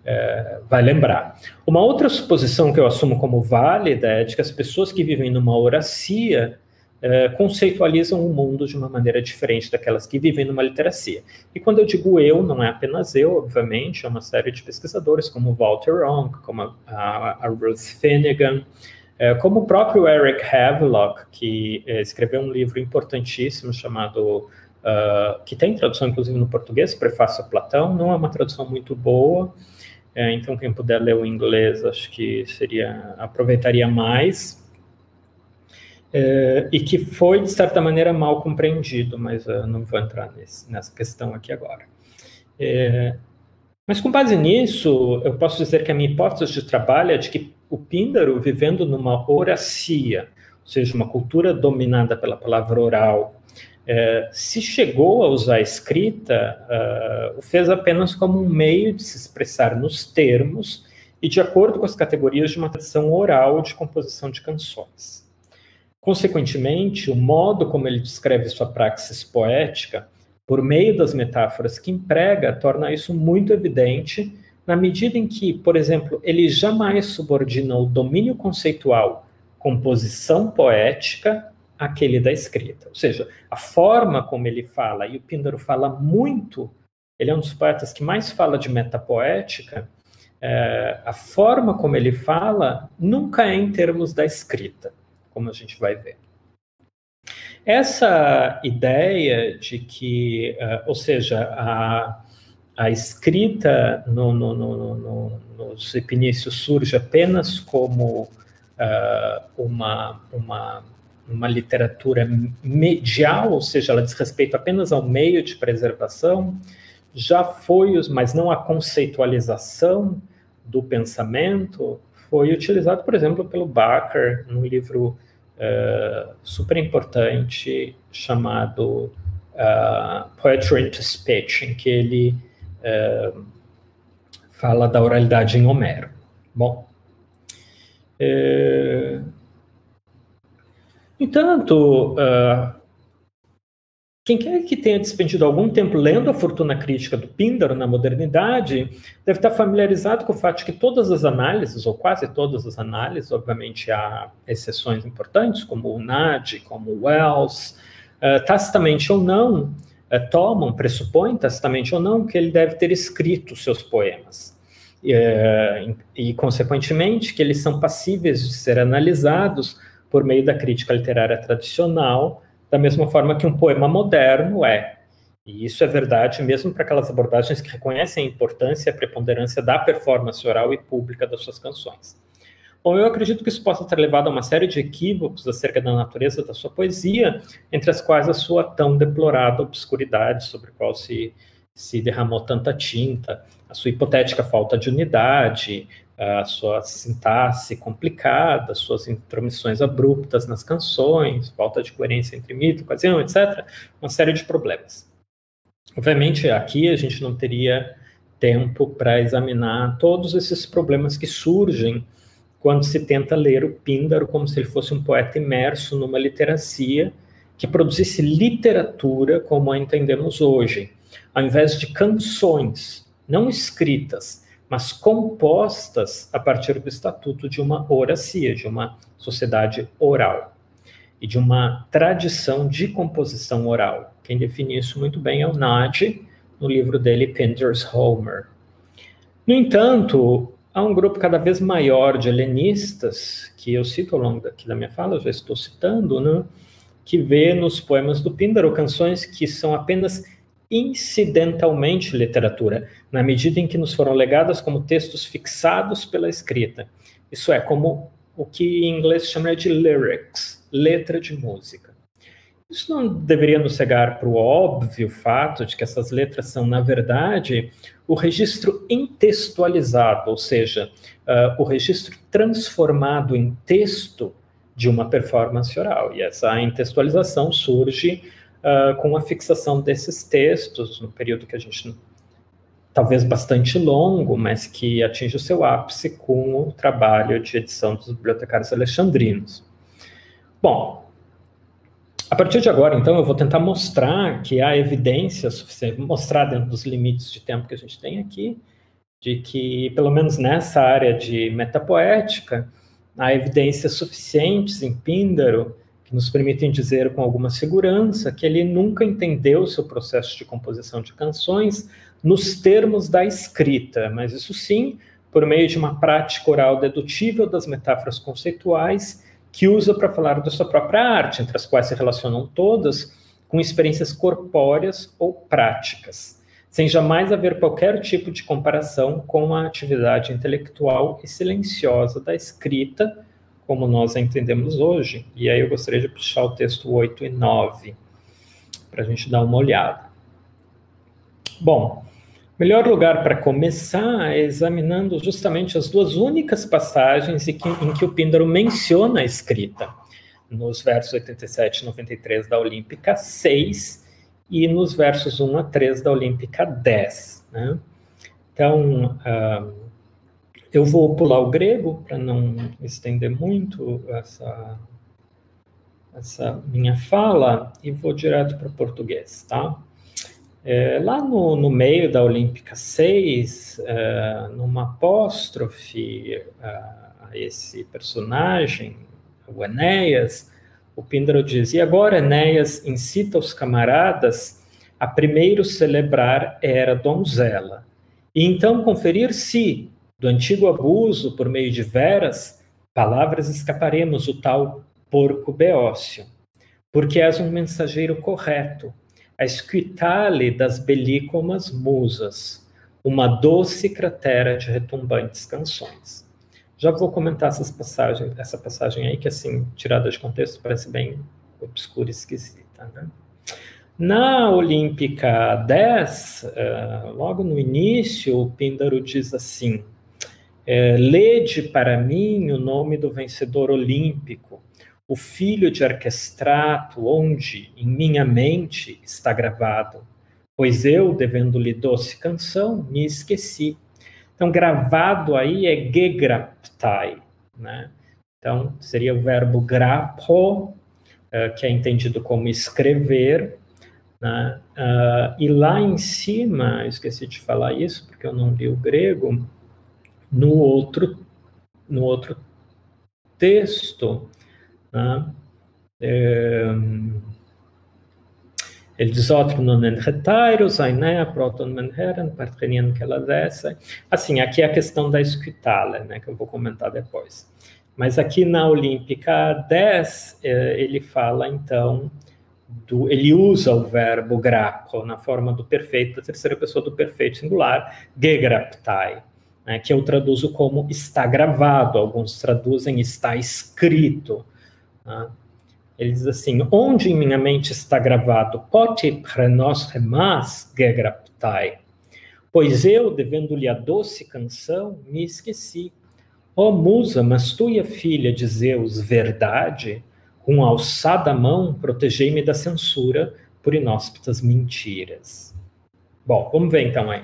S3: uh, vai lembrar. Uma outra suposição que eu assumo como válida é de que as pessoas que vivem numa oracia Uh, conceitualizam o mundo de uma maneira diferente daquelas que vivem numa literacia. E quando eu digo eu, não é apenas eu, obviamente, é uma série de pesquisadores como Walter Ronk, como a, a Ruth Finnegan, uh, como o próprio Eric Havelock, que uh, escreveu um livro importantíssimo chamado, que tem tradução inclusive no português, Prefácio a Platão, não é uma tradução muito boa, então quem puder ler o inglês, acho que seria aproveitaria mais, é, e que foi, de certa maneira, mal compreendido, mas eu não vou entrar nesse, nessa questão aqui agora. É, mas com base nisso, eu posso dizer que a minha hipótese de trabalho é de que o Píndaro, vivendo numa oracia, ou seja, uma cultura dominada pela palavra oral, é, se chegou a usar a escrita, uh, o fez apenas como um meio de se expressar nos termos e de acordo com as categorias de uma tradição oral de composição de canções. Consequentemente, o modo como ele descreve sua praxis poética, por meio das metáforas que emprega, torna isso muito evidente na medida em que, por exemplo, ele jamais subordina o domínio conceitual, composição poética, aquele da escrita. Ou seja, a forma como ele fala, e o Píndaro fala muito, ele é um dos poetas que mais fala de metapoética, é, a forma como ele fala nunca é em termos da escrita, como a gente vai ver. Essa ideia de que, uh, ou seja, a, a escrita no, no, no, nos epinícios surge apenas como uh, uma, uma, uma literatura medial, ou seja, ela diz respeito apenas ao meio de preservação, já foi, mas não a conceitualização do pensamento, foi utilizado, por exemplo, pelo Barker no livro uh, super importante chamado uh, Poetry into Speech, em que ele uh, fala da oralidade em Homero. Bom, é... Entanto, uh, quem quer que tenha despendido algum tempo lendo a fortuna crítica do Píndaro na modernidade, deve estar familiarizado com o fato de que todas as análises, ou quase todas as análises, obviamente há exceções importantes, como o Nadi, como o Wells, uh, tacitamente ou não, uh, tomam, pressupõem tacitamente ou não, que ele deve ter escrito seus poemas. Uh, e, e, consequentemente, que eles são passíveis de ser analisados por meio da crítica literária tradicional, da mesma forma que um poema moderno é. E isso é verdade mesmo para aquelas abordagens que reconhecem a importância e a preponderância da performance oral e pública das suas canções. Bom, eu acredito que isso possa ter levado a uma série de equívocos acerca da natureza da sua poesia, entre as quais a sua tão deplorada obscuridade, sobre a qual se, se derramou tanta tinta, a sua hipotética falta de unidade, a sua sintaxe complicada, suas intromissões abruptas nas canções, falta de coerência entre mito, ocasião, etc. Uma série de problemas. Obviamente, aqui a gente não teria tempo para examinar todos esses problemas que surgem quando se tenta ler o Píndaro como se ele fosse um poeta imerso numa literacia que produzisse literatura como a entendemos hoje, ao invés de canções, não escritas, mas compostas a partir do estatuto de uma oracia, de uma sociedade oral e de uma tradição de composição oral. Quem define isso muito bem é o Nadi, no livro dele Pinder's Homer. No entanto, há um grupo cada vez maior de helenistas, que eu cito ao longo daqui da minha fala, já estou citando, né, que vê nos poemas do Píndaro canções que são apenas incidentalmente literatura, na medida em que nos foram legadas como textos fixados pela escrita. Isso é, como o que em inglês chama de lyrics, letra de música. Isso não deveria nos cegar para o óbvio fato de que essas letras são, na verdade, o registro intextualizado, ou seja, uh, o registro transformado em texto de uma performance oral. E essa intextualização surge uh, com a fixação desses textos, no período que a gente talvez bastante longo, mas que atinge o seu ápice com o trabalho de edição dos bibliotecários alexandrinos. Bom, a partir de agora, então, eu vou tentar mostrar que há evidência suficiente, mostrar dentro dos limites de tempo que a gente tem aqui, de que, pelo menos nessa área de metapoética, há evidências suficientes em Píndaro que nos permitem dizer com alguma segurança que ele nunca entendeu o seu processo de composição de canções nos termos da escrita, mas isso sim por meio de uma prática oral dedutível das metáforas conceituais que usa para falar da sua própria arte, entre as quais se relacionam todas com experiências corpóreas ou práticas, sem jamais haver qualquer tipo de comparação com a atividade intelectual e silenciosa da escrita, como nós a entendemos hoje. E aí eu gostaria de puxar o texto 8 e 9 para a gente dar uma olhada. Bom, melhor lugar para começar é examinando justamente as duas únicas passagens em que, em que o Píndaro menciona a escrita, nos versos 87 e 93 da Olímpica 6 e nos versos 1 a 3 da Olímpica 10. Né? Então, uh, eu vou pular o grego para não estender muito essa, essa minha fala e vou direto para o português, tá? É, lá no, no, meio da Olímpica 6, é, numa apóstrofe a, a esse personagem, o Enéas, o Píndaro diz: E agora Enéas incita os camaradas a primeiro celebrar era donzela, e então conferir se, do antigo abuso por meio de veras, palavras escaparemos o tal porco beócio, porque és um mensageiro correto, a escutale das belícomas musas, uma doce cratera de retumbantes canções. Já vou comentar essas passagens, essa passagem aí, que assim, tirada de contexto, parece bem obscura e esquisita. Né? Na Olímpica 10, uh, eh, logo no início, o Píndaro diz assim: é, Lede para mim o nome do vencedor olímpico, o filho de Arquestrato, onde em minha mente está gravado pois eu, devendo-lhe doce canção, me esqueci. Então, gravado aí é gegraptai, né? Então, seria o verbo grapo, uh, que é entendido como escrever, né? Uh, e lá em cima, esqueci de falar isso, porque eu não li o grego, no outro, no outro texto, né? É, ele diz outro non enretairos, ainea, proton menheren, partrenian que ela desce. Assim, aqui é a questão da escutale, né, que eu vou comentar depois. Mas aqui na Olímpica 10, eh, ele fala, então, do, ele usa o verbo grapo na forma do perfeito, da terceira pessoa do perfeito singular, gegraptai, né, que eu traduzo como está gravado, alguns traduzem está escrito. Né? Ele diz assim: onde em minha mente está gravado, remas gegraptai, pois eu, devendo-lhe a doce canção, me esqueci. Ó oh, musa, mas tu e a filha de Zeus, verdade, com alçada mão, protegei-me da censura por inóspitas mentiras. Bom, vamos ver então aí.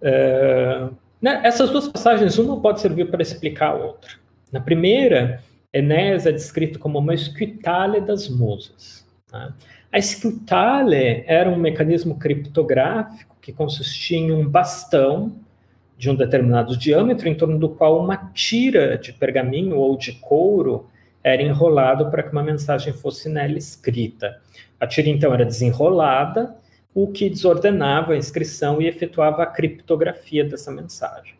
S3: Uh, né, essas duas passagens, uma pode servir para explicar a outra. Na primeira, Enéas é descrito como uma escutale das musas. Né? A escutale era um mecanismo criptográfico que consistia em um bastão de um determinado diâmetro, em torno do qual uma tira de pergaminho ou de couro era enrolado para que uma mensagem fosse nela escrita. A tira então era desenrolada, o que desordenava a inscrição e efetuava a criptografia dessa mensagem.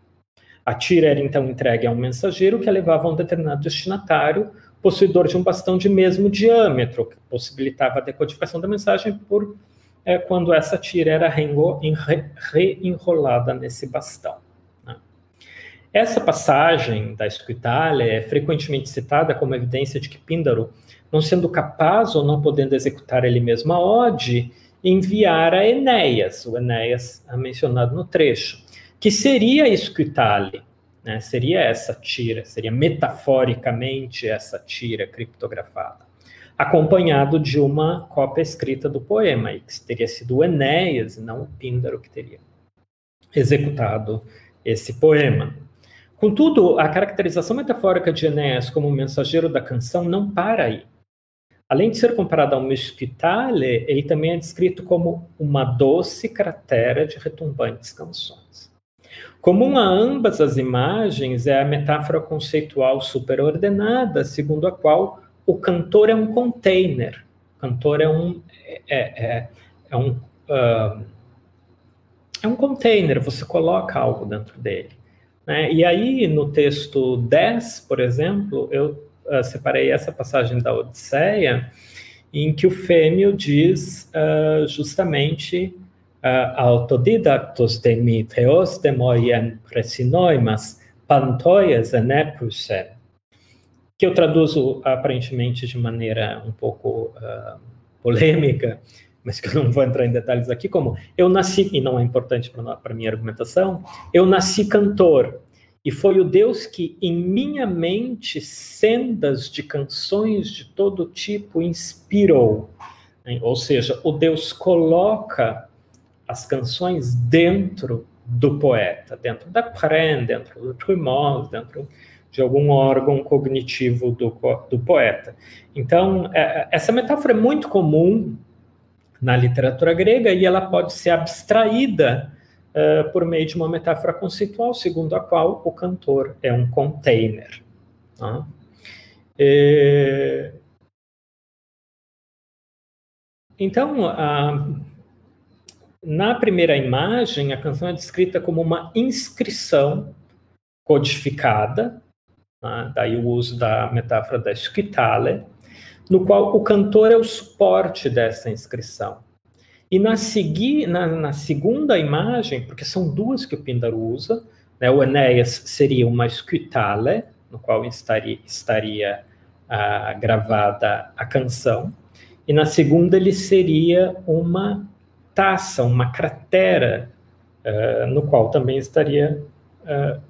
S3: A tira era então entregue a um mensageiro que a levava a um determinado destinatário, possuidor de um bastão de mesmo diâmetro, que possibilitava a decodificação da mensagem por é, quando essa tira era reenrolada nesse bastão. Né? Essa passagem da Escutalha é frequentemente citada como evidência de que Píndaro, não sendo capaz ou não podendo executar ele mesmo a ode, enviara Enéas, o Enéas mencionado no trecho, que seria escutale, né? seria essa tira, seria metaforicamente essa tira criptografada, acompanhado de uma cópia escrita do poema, e que teria sido o Enéas, não o Píndaro, que teria executado esse poema. Contudo, a caracterização metafórica de Enéas como mensageiro da canção não para aí. Além de ser comparado ao Mesquitale, ele também é descrito como uma doce cratera de retumbantes canções. Comum a ambas as imagens é a metáfora conceitual superordenada, segundo a qual o cantor é um container. O cantor é um é, é, é um uh, é um container. Você coloca algo dentro dele. Né? E aí no texto 10, por exemplo, eu uh, separei essa passagem da Odisseia, em que o Fêmeo diz uh, justamente autodidactos Demetrios demoien presinoimas pantoias enepusen, que eu traduzo aparentemente de maneira um pouco uh, polêmica, mas que eu não vou entrar em detalhes aqui, como eu nasci, e não é importante para a minha argumentação, eu nasci cantor, e foi o Deus que em minha mente sendas de canções de todo tipo inspirou. Ou seja, o Deus coloca as canções dentro do poeta, dentro da pren, dentro do primos, dentro de algum órgão cognitivo do, do poeta. Então, é, é, essa metáfora é muito comum na literatura grega e ela pode ser abstraída uh, por meio de uma metáfora conceitual, segundo a qual o cantor é um container. Tá? É... Então, a... na primeira imagem, a canção é descrita como uma inscrição codificada, né? daí o uso da metáfora da esquitale, no qual o cantor é o suporte dessa inscrição. E na, segui, na, na, segunda imagem, porque são duas que o Píndaro usa, né, o Enéas seria uma escutale, no qual estaria, estaria ah, gravada a canção, e na segunda ele seria uma taça, uma cratera, uh, no qual também estaria uh,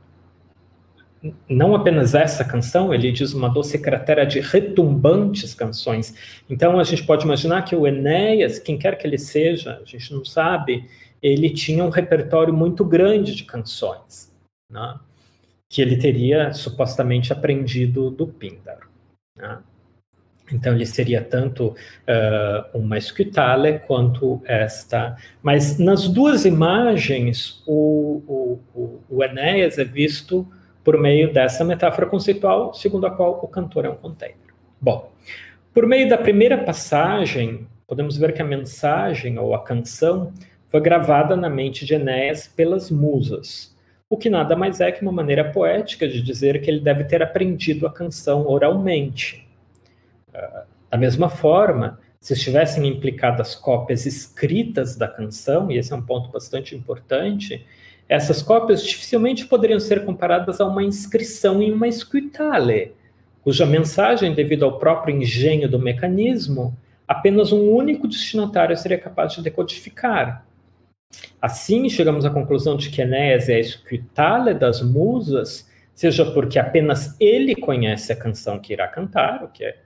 S3: não apenas essa canção, ele diz uma doce cratera de retumbantes canções. Então a gente pode imaginar que o Enéas, quem quer que ele seja, a gente não sabe, ele tinha um repertório muito grande de canções, né? que ele teria supostamente aprendido do Píndaro. Né? Então ele seria tanto uh, uma escutale quanto esta. Mas nas duas imagens, o, o, o Enéas é visto por meio dessa metáfora conceitual, segundo a qual o cantor é um container. Bom, por meio da primeira passagem, podemos ver que a mensagem ou a canção foi gravada na mente de Enéas pelas musas, o que nada mais é que uma maneira poética de dizer que ele deve ter aprendido a canção oralmente. Da mesma forma, se estivessem implicadas cópias escritas da canção, e esse é um ponto bastante importante, essas cópias dificilmente poderiam ser comparadas a uma inscrição em uma escutale, cuja mensagem, devido ao próprio engenho do mecanismo, apenas um único destinatário seria capaz de decodificar. Assim, chegamos à conclusão de que Enéas é a escutale das musas, seja porque apenas ele conhece a canção que irá cantar, o que é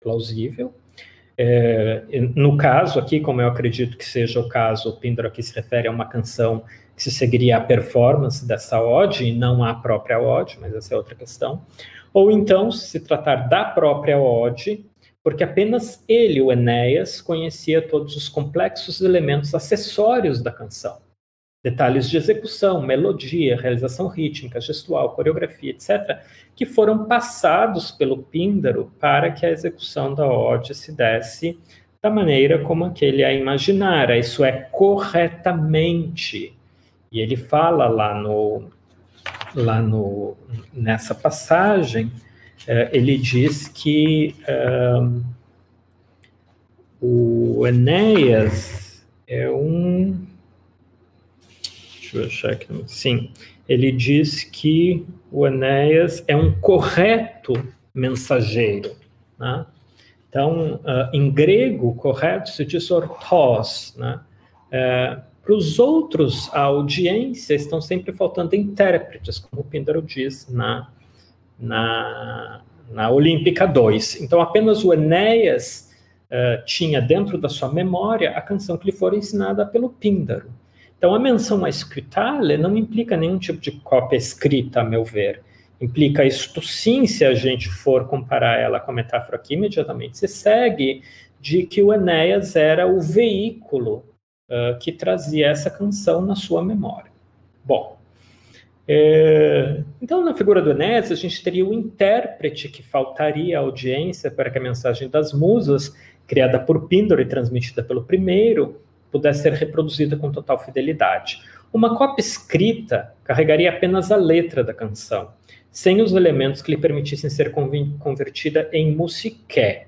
S3: plausível, é, no caso aqui, como eu acredito que seja o caso, o Pindaro aqui se refere a uma canção que se seguiria a performance dessa ode e não a própria ode, mas essa é outra questão. Ou então, se tratar da própria ode, porque apenas ele, o Enéas, conhecia todos os complexos elementos acessórios da canção. Detalhes de execução, melodia, realização rítmica, gestual, coreografia, etc., que foram passados pelo Píndaro para que a execução da ode se desse da maneira como aquele a imaginara, isso é, corretamente. E ele fala lá no, lá no, nessa passagem, eh, ele diz que um, o Enéas é um. Deixa eu achar aqui. Sim, ele diz que o Enéas é um correto mensageiro. Né? Então, uh, em grego, correto se diz orthos, né? Uh, para os outros, a audiência estão sempre faltando intérpretes, como Píndaro diz na, na, na Olímpica 2. Então, apenas o Enéas uh, tinha dentro da sua memória a canção que lhe foi ensinada pelo Píndaro. Então, a menção a escritale não implica nenhum tipo de cópia escrita, a meu ver. Implica isto sim, se a gente for comparar ela com a metáfora aqui, imediatamente se segue de que o Enéas era o veículo uh, que trazia essa canção na sua memória. Bom, é, então na figura do Enéas a gente teria o intérprete que faltaria à audiência para que a mensagem das musas, criada por Píndaro e transmitida pelo primeiro, pudesse ser reproduzida com total fidelidade. Uma cópia escrita carregaria apenas a letra da canção, sem os elementos que lhe permitissem ser convertida em musiqué,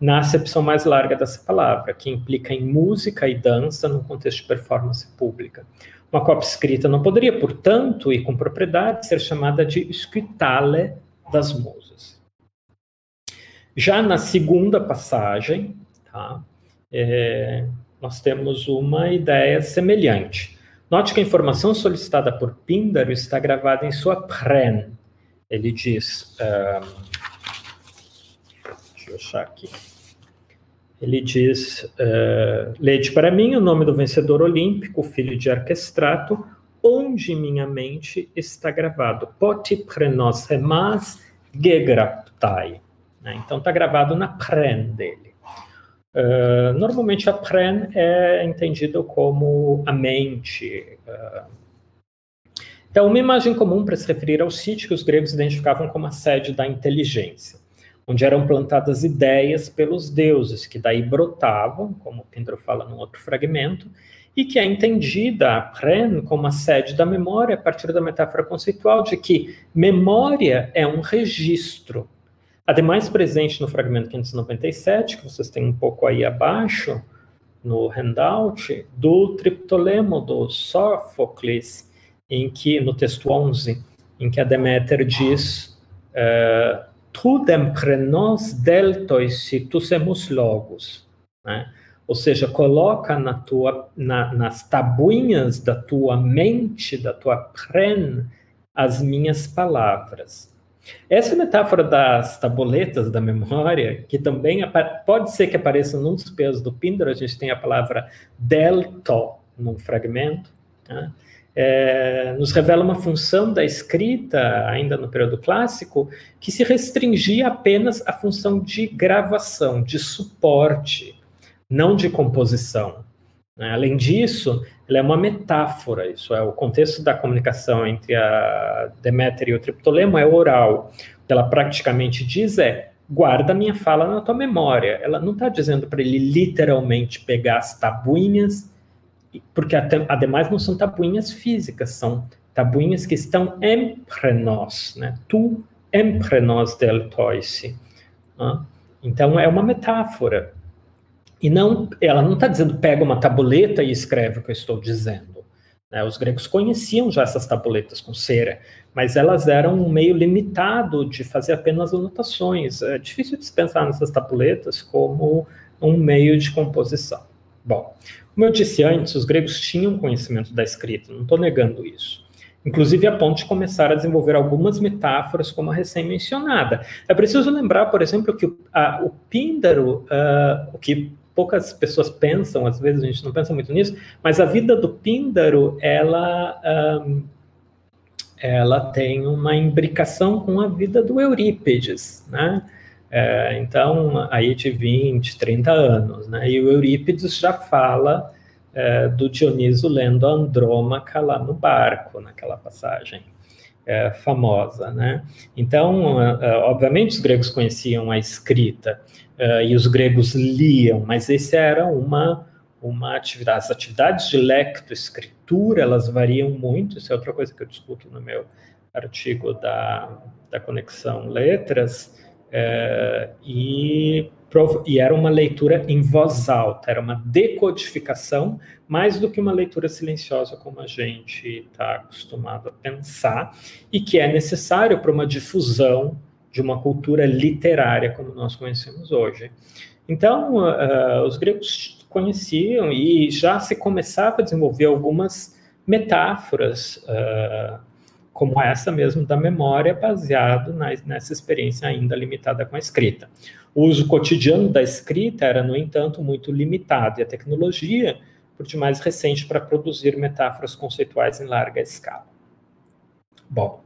S3: na acepção mais larga dessa palavra, que implica em música e dança num contexto de performance pública. Uma cópia escrita não poderia, portanto, e com propriedade, ser chamada de escritale das musas. Já na segunda passagem, tá, é, nós temos uma ideia semelhante. Note que a informação solicitada por Píndaro está gravada em sua pren. Ele diz. Um, deixa eu achar aqui. Ele diz: uh, Lede para mim o nome do vencedor olímpico, filho de Arquestrato, onde minha mente está gravado. Poti prenos remas gegraptai. Né? Então está gravado na pren dele. Uh, normalmente a pren é entendido como a mente. Uh, então, uma imagem comum para se referir ao sítio que os gregos identificavam como a sede da inteligência. onde eram plantadas ideias pelos deuses, que daí brotavam, como o Pindaro fala num outro fragmento, e que é entendida a como a sede da memória a partir da metáfora conceitual de que memória é um registro. Ademais, presente no fragmento 597, que vocês têm um pouco aí abaixo, no handout, do Triptolemo, do Sófocles, em que, no texto 11, em que a Deméter diz uh, tu demprenos deltois si tu semus logos, né? Ou seja, coloca na tua, na, nas tabuinhas da tua mente, da tua pren, as minhas palavras. Essa metáfora das tabuletas da memória, que também pode ser que apareça num dos pesos do Pindar, a gente tem a palavra delto num fragmento, né? é, nos revela uma função da escrita, ainda no período clássico, que se restringia apenas à função de gravação, de suporte, não de composição. Né? Além disso, ela é uma metáfora, isso é, o contexto da comunicação entre a Deméter e o Triptolemo é oral. O que ela praticamente diz é, guarda minha fala na tua memória. Ela não está dizendo para ele literalmente pegar as tabuinhas porque ademais não são tabuinhas físicas, são tabuinhas que estão entre nós, né? Tu entre nós deltoise. Né? Então é uma metáfora. E não, ela não está dizendo pega uma tabuleta e escreve o que eu estou dizendo. Né? Os gregos conheciam já essas tabuletas com cera, mas elas eram um meio limitado de fazer apenas anotações. É difícil de pensar nessas tabuletas como um meio de composição. Bom, como eu disse antes, os gregos tinham conhecimento da escrita, não estou negando isso. Inclusive a ponto de começar a desenvolver algumas metáforas, como a recém-mencionada. É preciso lembrar, por exemplo, que a, o Píndaro, uh, o que poucas pessoas pensam, às vezes a gente não pensa muito nisso, mas a vida do Píndaro, ela, um, ela tem uma imbricação com a vida do Eurípides, né? É, então, aí de 20, 30 anos, né? E o Eurípides já fala é, do Dioniso lendo a Andrômaca lá no barco, naquela passagem é, famosa, né? Então, obviamente, os gregos conheciam a escrita é, e os gregos liam, mas esse era uma uma atividade. As atividades de lectoescritura, elas variam muito, isso é outra coisa que eu discuto no meu artigo da, da Conexão Letras, é, e, e era uma leitura em voz alta, era uma decodificação mais do que uma leitura silenciosa como a gente está acostumado a pensar e que é necessário para uma difusão de uma cultura literária como nós conhecemos hoje. Então, uh, os gregos conheciam e já se começava a desenvolver algumas metáforas uh, como essa mesmo da memória, baseado na, nessa experiência ainda limitada com a escrita. O uso cotidiano da escrita era, no entanto, muito limitado, e a tecnologia, por demais recente para produzir metáforas conceituais em larga escala. Bom,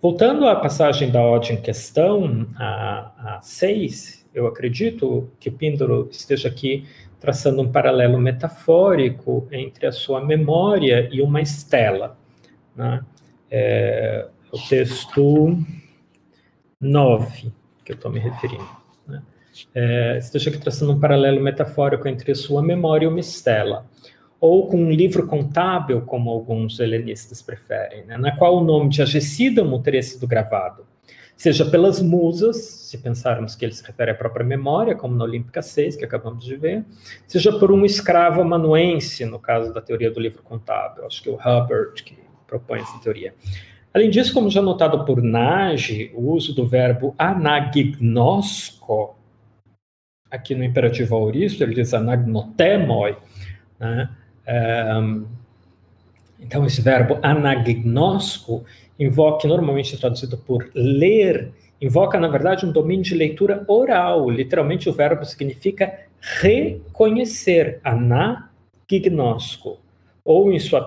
S3: voltando à passagem da Ode em questão, a, a 6, eu acredito que Píndaro esteja aqui traçando um paralelo metafórico entre a sua memória e uma estela. Né? é, o texto 9, que eu estou me referindo. É, esteja aqui traçando um paralelo metafórico entre sua memória e uma estela, ou com um livro contábil, como alguns helenistas preferem, né? na qual o nome de Agessídamo teria sido gravado, seja pelas musas, se pensarmos que ele se refere à própria memória, como na Olímpica 6, que acabamos de ver, seja por um escravo amanuense, no caso da teoria do livro contábil, acho que o Hubbard, que propõe essa teoria. Além disso, como já notado por Nagy, o uso do verbo anagignosco, aqui no imperativo auristo, ele diz anagnotemoi, né? Um, então, esse verbo anagnosco invoca, normalmente traduzido por ler, invoca, na verdade, um domínio de leitura oral. Literalmente, o verbo significa reconhecer, anagnosco ou, em sua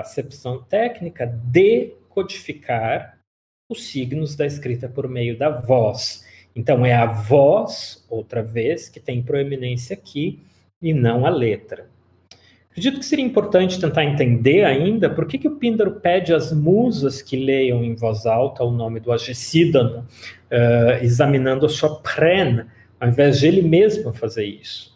S3: acepção técnica, decodificar os signos da escrita por meio da voz. Então, é a voz, outra vez, que tem proeminência aqui, e não a letra. Acredito que seria importante tentar entender ainda por que, que o Píndaro pede às musas que leiam em voz alta o nome do Agessídano, uh, examinando a sua prena, ao invés de ele mesmo fazer isso.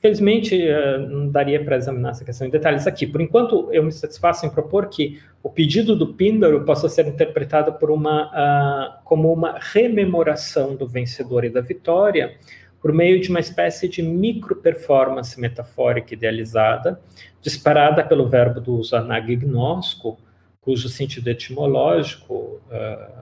S3: Infelizmente, uh, não daria para examinar essa questão em detalhes aqui. Por enquanto, eu me satisfaço em propor que o pedido do Píndaro possa ser interpretado por uma, uh, como uma rememoração do vencedor e da vitória, por meio de uma espécie de micro-performance metafórica idealizada, disparada pelo verbo do uso anagnosco, cujo sentido etimológico, uh,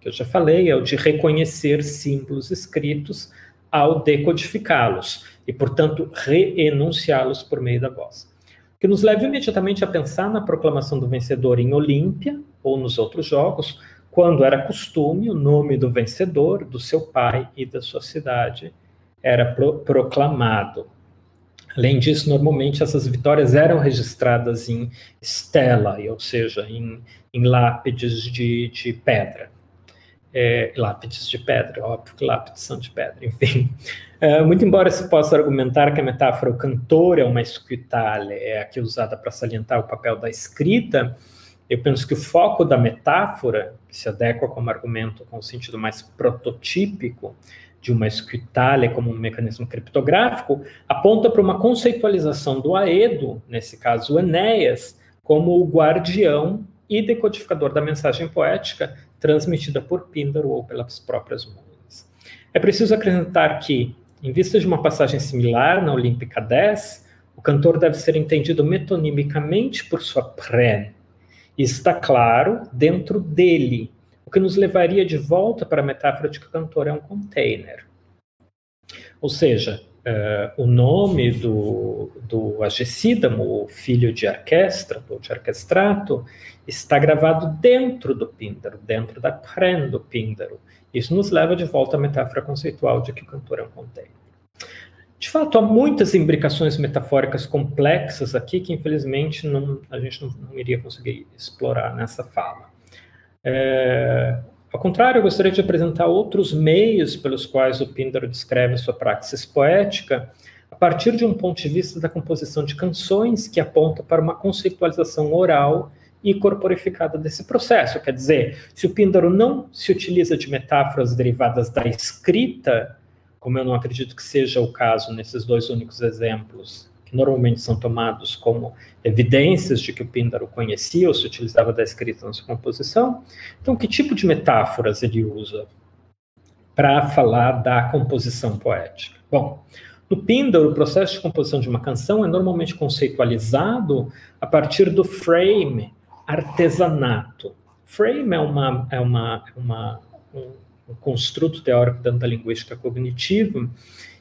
S3: que eu já falei, é o de reconhecer símbolos escritos ao decodificá-los e, portanto, reenunciá-los por meio da voz. Que nos leva imediatamente a pensar na proclamação do vencedor em Olímpia ou nos outros jogos, quando era costume o nome do vencedor, do seu pai e da sua cidade era pro, proclamado. Além disso, normalmente essas vitórias eram registradas em stela, ou seja, em, em lápides de, de pedra. É, lápides de pedra, óbvio que lápides são de pedra, (laughs) enfim. É, muito embora se possa argumentar que a metáfora o cantor é uma escutale, é a que é usada para salientar o papel da escrita, eu penso que o foco da metáfora, que se adequa como argumento com o sentido mais prototípico, de uma escritalha como um mecanismo criptográfico, aponta para uma conceitualização do Aedo, nesse caso Enéas, como o guardião e decodificador da mensagem poética transmitida por Píndaro ou pelas próprias musas. É preciso acrescentar que, em vista de uma passagem similar na Olímpica 10, o cantor deve ser entendido metonimicamente por sua pren, e está claro dentro dele, que nos levaria de volta para a metáfora de que o cantor é um container. Ou seja, uh, o nome do, do Agessídamo, o filho de orquestra, de orquestrato, está gravado dentro do Píndaro, dentro da pren do Píndaro. Isso nos leva de volta à metáfora conceitual de que o cantor é um container. De fato, há muitas imbricações metafóricas complexas aqui que, infelizmente, não, a gente não, não iria conseguir explorar nessa fala. É, ao contrário, eu gostaria de apresentar outros meios pelos quais o Píndaro descreve sua praxis poética, a partir de um ponto de vista da composição de canções que aponta para uma conceitualização oral e corporificada desse processo. Quer dizer, se o Píndaro não se utiliza de metáforas derivadas da escrita, como eu não acredito que seja o caso nesses dois únicos exemplos normalmente são tomados como evidências de que o Píndaro conhecia ou se utilizava da escrita na sua composição. Então, que tipo de metáforas ele usa para falar da composição poética? Bom, no Píndaro, o processo de composição de uma canção é normalmente conceitualizado a partir do frame artesanato. Frame é, uma, é, uma, é uma, um, um construto teórico dentro da linguística cognitiva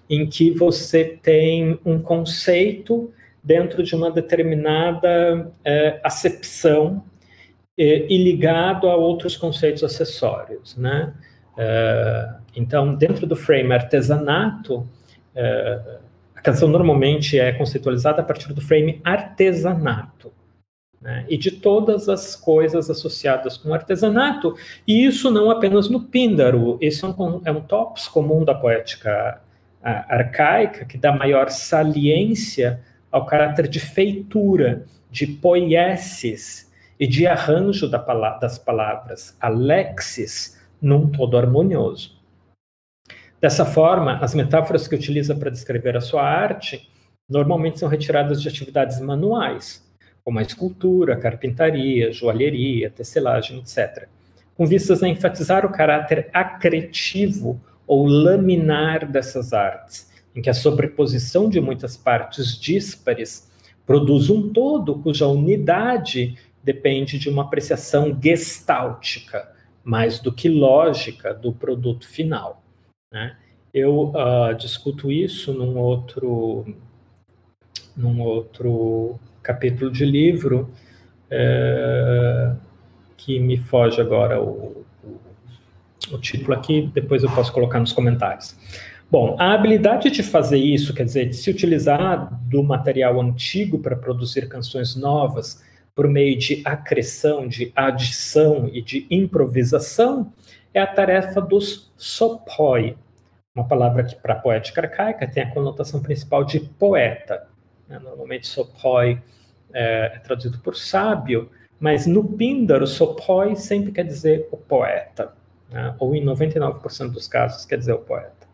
S3: em que você tem um conceito dentro de uma determinada é, acepção é, e ligado a outros conceitos acessórios, né? É, então, dentro do frame artesanato, é, a canção normalmente é conceitualizada a partir do frame artesanato. Né? E de todas as coisas associadas com artesanato, e isso não apenas no Píndaro, isso é um, é um topos comum da poética arcaica que dá maior saliência ao caráter de feitura, de poiesis e de arranjo da das palavras, alexis, num todo harmonioso. Dessa forma, as metáforas que utiliza para descrever a sua arte normalmente são retiradas de atividades manuais, como a escultura, carpintaria, joalheria, tecelagem, etc., com vistas a enfatizar o caráter acretivo ou laminar dessas artes, em que a sobreposição de muitas partes díspares produz um todo cuja unidade depende de uma apreciação gestáltica, mais do que lógica do produto final. Né? Eu uh, discuto isso num outro, num outro capítulo de livro, uh, que me foge agora o, o título aqui, depois eu posso colocar nos comentários. Bom, a habilidade de fazer isso, quer dizer, de se utilizar do material antigo para produzir canções novas por meio de acreção, de adição e de improvisação, é a tarefa dos sopoi, uma palavra que para poética arcaica tem a conotação principal de poeta. Né? Normalmente sopoi é, é, traduzido por sábio, mas no Píndaro, sopoi sempre quer dizer o poeta, né? ou em 99% dos casos quer dizer o poeta.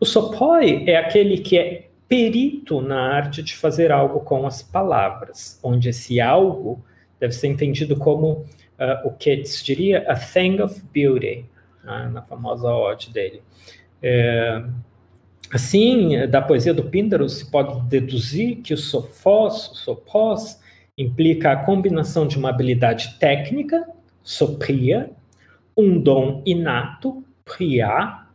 S3: O sopoi é aquele que é perito na arte de fazer algo com as palavras, onde esse algo deve ser entendido como uh, o Keats diria a thing of beauty, né? na famosa ode dele. É, Assim, da poesia do Píndaro se pode deduzir que o sofós, o sopós, implica a combinação de uma habilidade técnica, sopria, um dom inato, priá,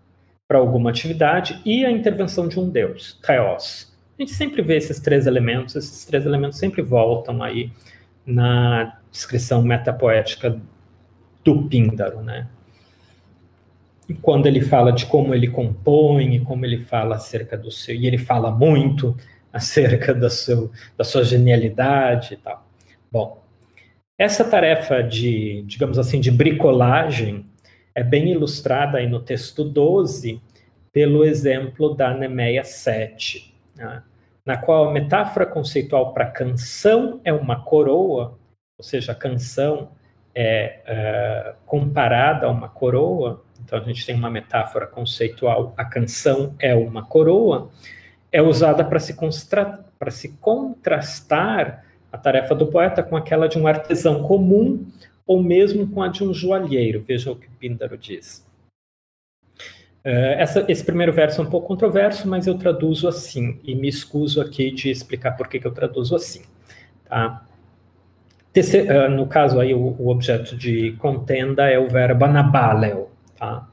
S3: para alguma atividade, e a intervenção de um deus, theos. A gente sempre vê esses três elementos, esses três elementos sempre voltam aí na descrição metapoética do Píndaro, né? E quando ele fala de como ele compõe, e como ele fala acerca do seu, e ele fala muito acerca da, seu, da sua genialidade e tal. Bom, essa tarefa de, digamos assim, de bricolagem é bem ilustrada aí no texto 12 pelo exemplo da Nemeia 7, né, na qual a metáfora conceitual para canção é uma coroa, ou seja, a canção é, é comparada a uma coroa, então a gente tem uma metáfora conceitual, a canção é uma coroa, é usada para se, se contrastar a tarefa do poeta com aquela de um artesão comum ou mesmo com a de um joalheiro. Veja o que Píndaro diz. Uh, essa, esse primeiro verso é um pouco controverso, mas eu traduzo assim, e me excuso aqui de explicar por que, que eu traduzo assim. Tá? uh, no caso aí, o, o, objeto de contenda é o verbo anabaleo, Tá?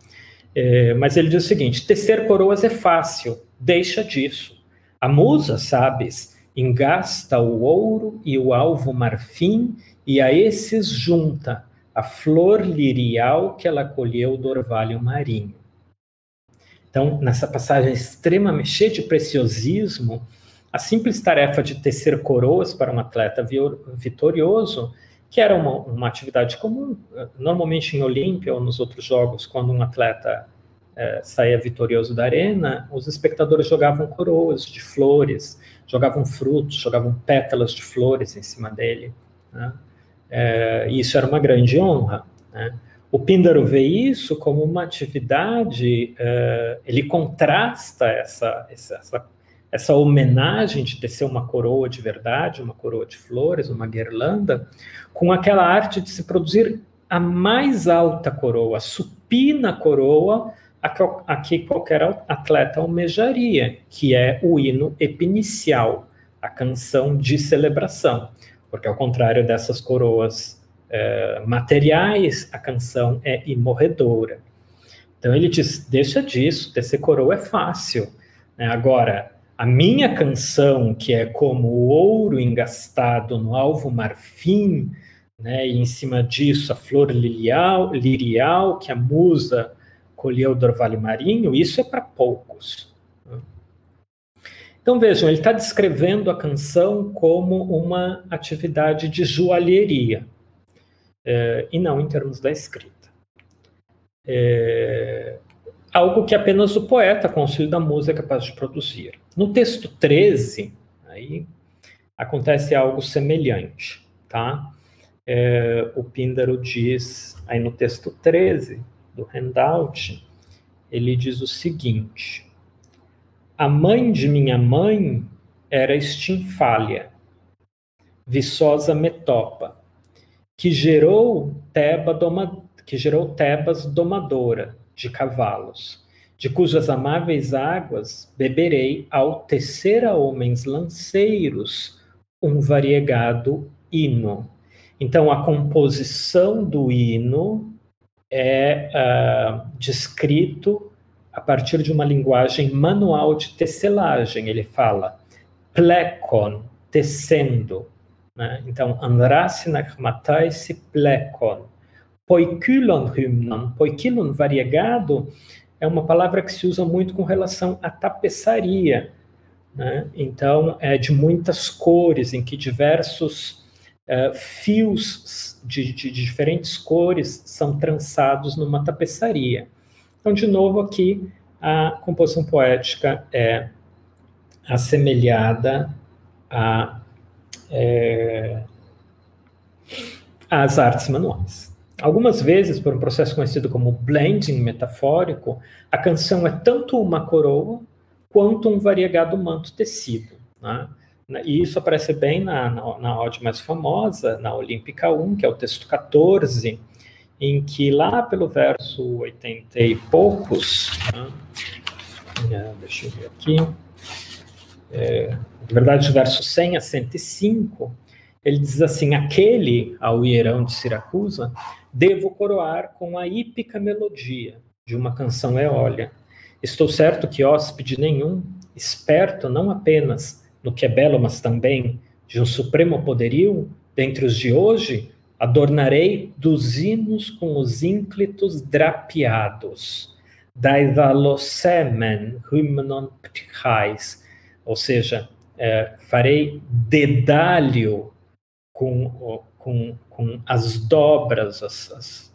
S3: É, mas ele diz o seguinte: tecer coroas é fácil, deixa disso. A musa, sabes, engasta o ouro e o alvo marfim, e a esses junta a flor lirial que ela colheu do orvalho marinho. Então, nessa passagem extremamente cheia de preciosismo, a simples tarefa de tecer coroas para um atleta vitorioso que era uma, uma atividade comum, normalmente em Olímpia ou nos outros jogos, quando um atleta é, saía vitorioso da arena, os espectadores jogavam coroas de flores, jogavam frutos, jogavam pétalas de flores em cima dele. Né? É, e isso era uma grande honra. Né? O Píndaro vê isso como uma atividade, é, ele contrasta essa, essa, essa homenagem de tecer uma coroa de verdade, uma coroa de flores, uma guirlanda, com aquela arte de se produzir a mais alta coroa, a supina coroa a que qualquer atleta almejaria, que é o hino epinicial, a canção de celebração. Porque, ao contrário dessas coroas é, materiais, a canção é imorredora. Então, ele diz: deixa disso, tecer coroa é fácil. Né? Agora, a minha canção, que é como o ouro engastado no alvo marfim, né, e em cima disso a flor lirial, lirial que a musa colheu do orvalho marinho, isso é para poucos. Então vejam, ele está descrevendo a canção como uma atividade de joalheria, é, e não em termos da escrita. É, algo que apenas o poeta, o auxílio da música, é capaz de produzir. No texto 13, aí acontece algo semelhante, tá? É, o Píndaro diz, aí no texto 13 do handout, ele diz o seguinte: A mãe de minha mãe era Estinfália, viçosa Metopa, que gerou Teba doma, que gerou Tebas domadora, de cavalos, de cujas amáveis águas beberei ao tecer a homens lanceiros um variegado hino. Então, a composição do hino é uh, descrito a partir de uma linguagem manual de tecelagem. Ele fala plekon, tecendo. Né? Então, andrasi nakmataisi plekon Poikylon hymnon, poikylon variegado, é uma palavra que se usa muito com relação à tapeçaria. Né? Então, é de muitas cores, em que diversos uh, fios de, de, de, diferentes cores são trançados numa tapeçaria. Então, de novo, aqui a composição poética é assemelhada a, é, às artes manuais. Algumas vezes, por um processo conhecido como blending metafórico, a canção é tanto uma coroa quanto um variegado manto tecido. Né? E isso aparece bem na, na, na ode mais famosa, na Olímpica 1, que é o texto 14, em que lá pelo verso 80 e poucos, né? é, deixa eu ver aqui, é, na verdade, o verso 100 a 105, ele diz assim: Aquele, ao hierão de Siracusa, devo coroar com a hípica melodia de uma canção eólia. Estou certo que hóspede nenhum, esperto não apenas no que é belo, mas também de um supremo poderio, dentre os de hoje, adornarei dos hinos com os ínclitos drapeados, daidalosemen hymnon ptichais, ou seja, é, farei dedalho com, com, com as dobras, as, as,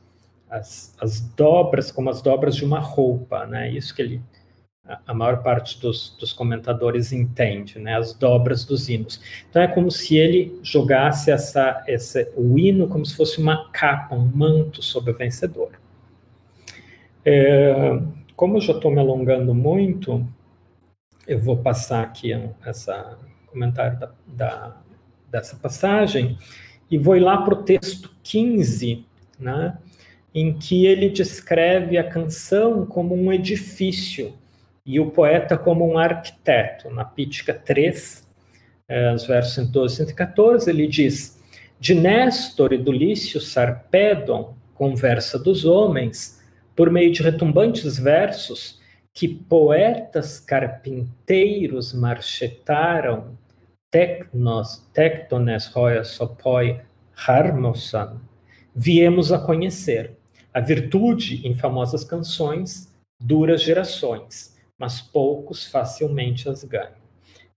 S3: as, as, dobras, como as dobras de uma roupa, né? Isso que ele, a maior parte dos, dos comentadores entende, né? As dobras dos hinos. Então é como se ele jogasse essa, essa, o hino como se fosse uma capa, um manto sobre o vencedor. É, como eu já estou me alongando muito, eu vou passar aqui essa comentário da, da, dessa passagem e vou ir lá para o texto 15, né, em que ele descreve a canção como um edifício e o poeta como um arquiteto. Na Pítica 3, é, os versos 112 e 114, ele diz: De Néstor e do Lício Sarpedon, conversa dos homens, por meio de retumbantes versos, que poetas carpinteiros marchetaram tecnos, tectones roia sopoi harmosan, viemos a conhecer. A virtude em famosas canções dura gerações, mas poucos facilmente as ganham.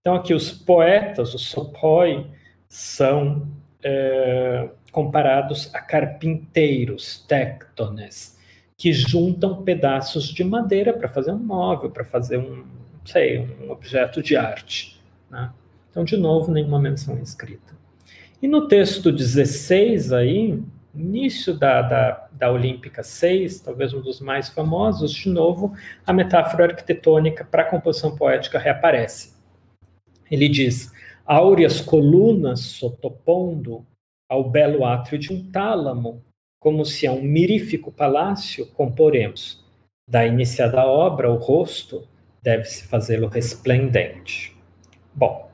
S3: Então aqui os poetas, os sopoi, são é, comparados a carpinteiros, tectones, que juntam pedaços de madeira para fazer um móvel, para fazer um, sei, um objeto de arte. Né? Então, de novo, nenhuma menção escrita. E no texto 16 aí, início da, da, da Olímpica 6, talvez um dos mais famosos, de novo, a metáfora arquitetônica para a composição poética reaparece. Ele diz, áureas colunas sotopondo ao belo átrio de um tálamo, como se a um mirífico palácio comporemos. Da iniciada obra, o rosto deve-se fazê-lo resplendente. Bom,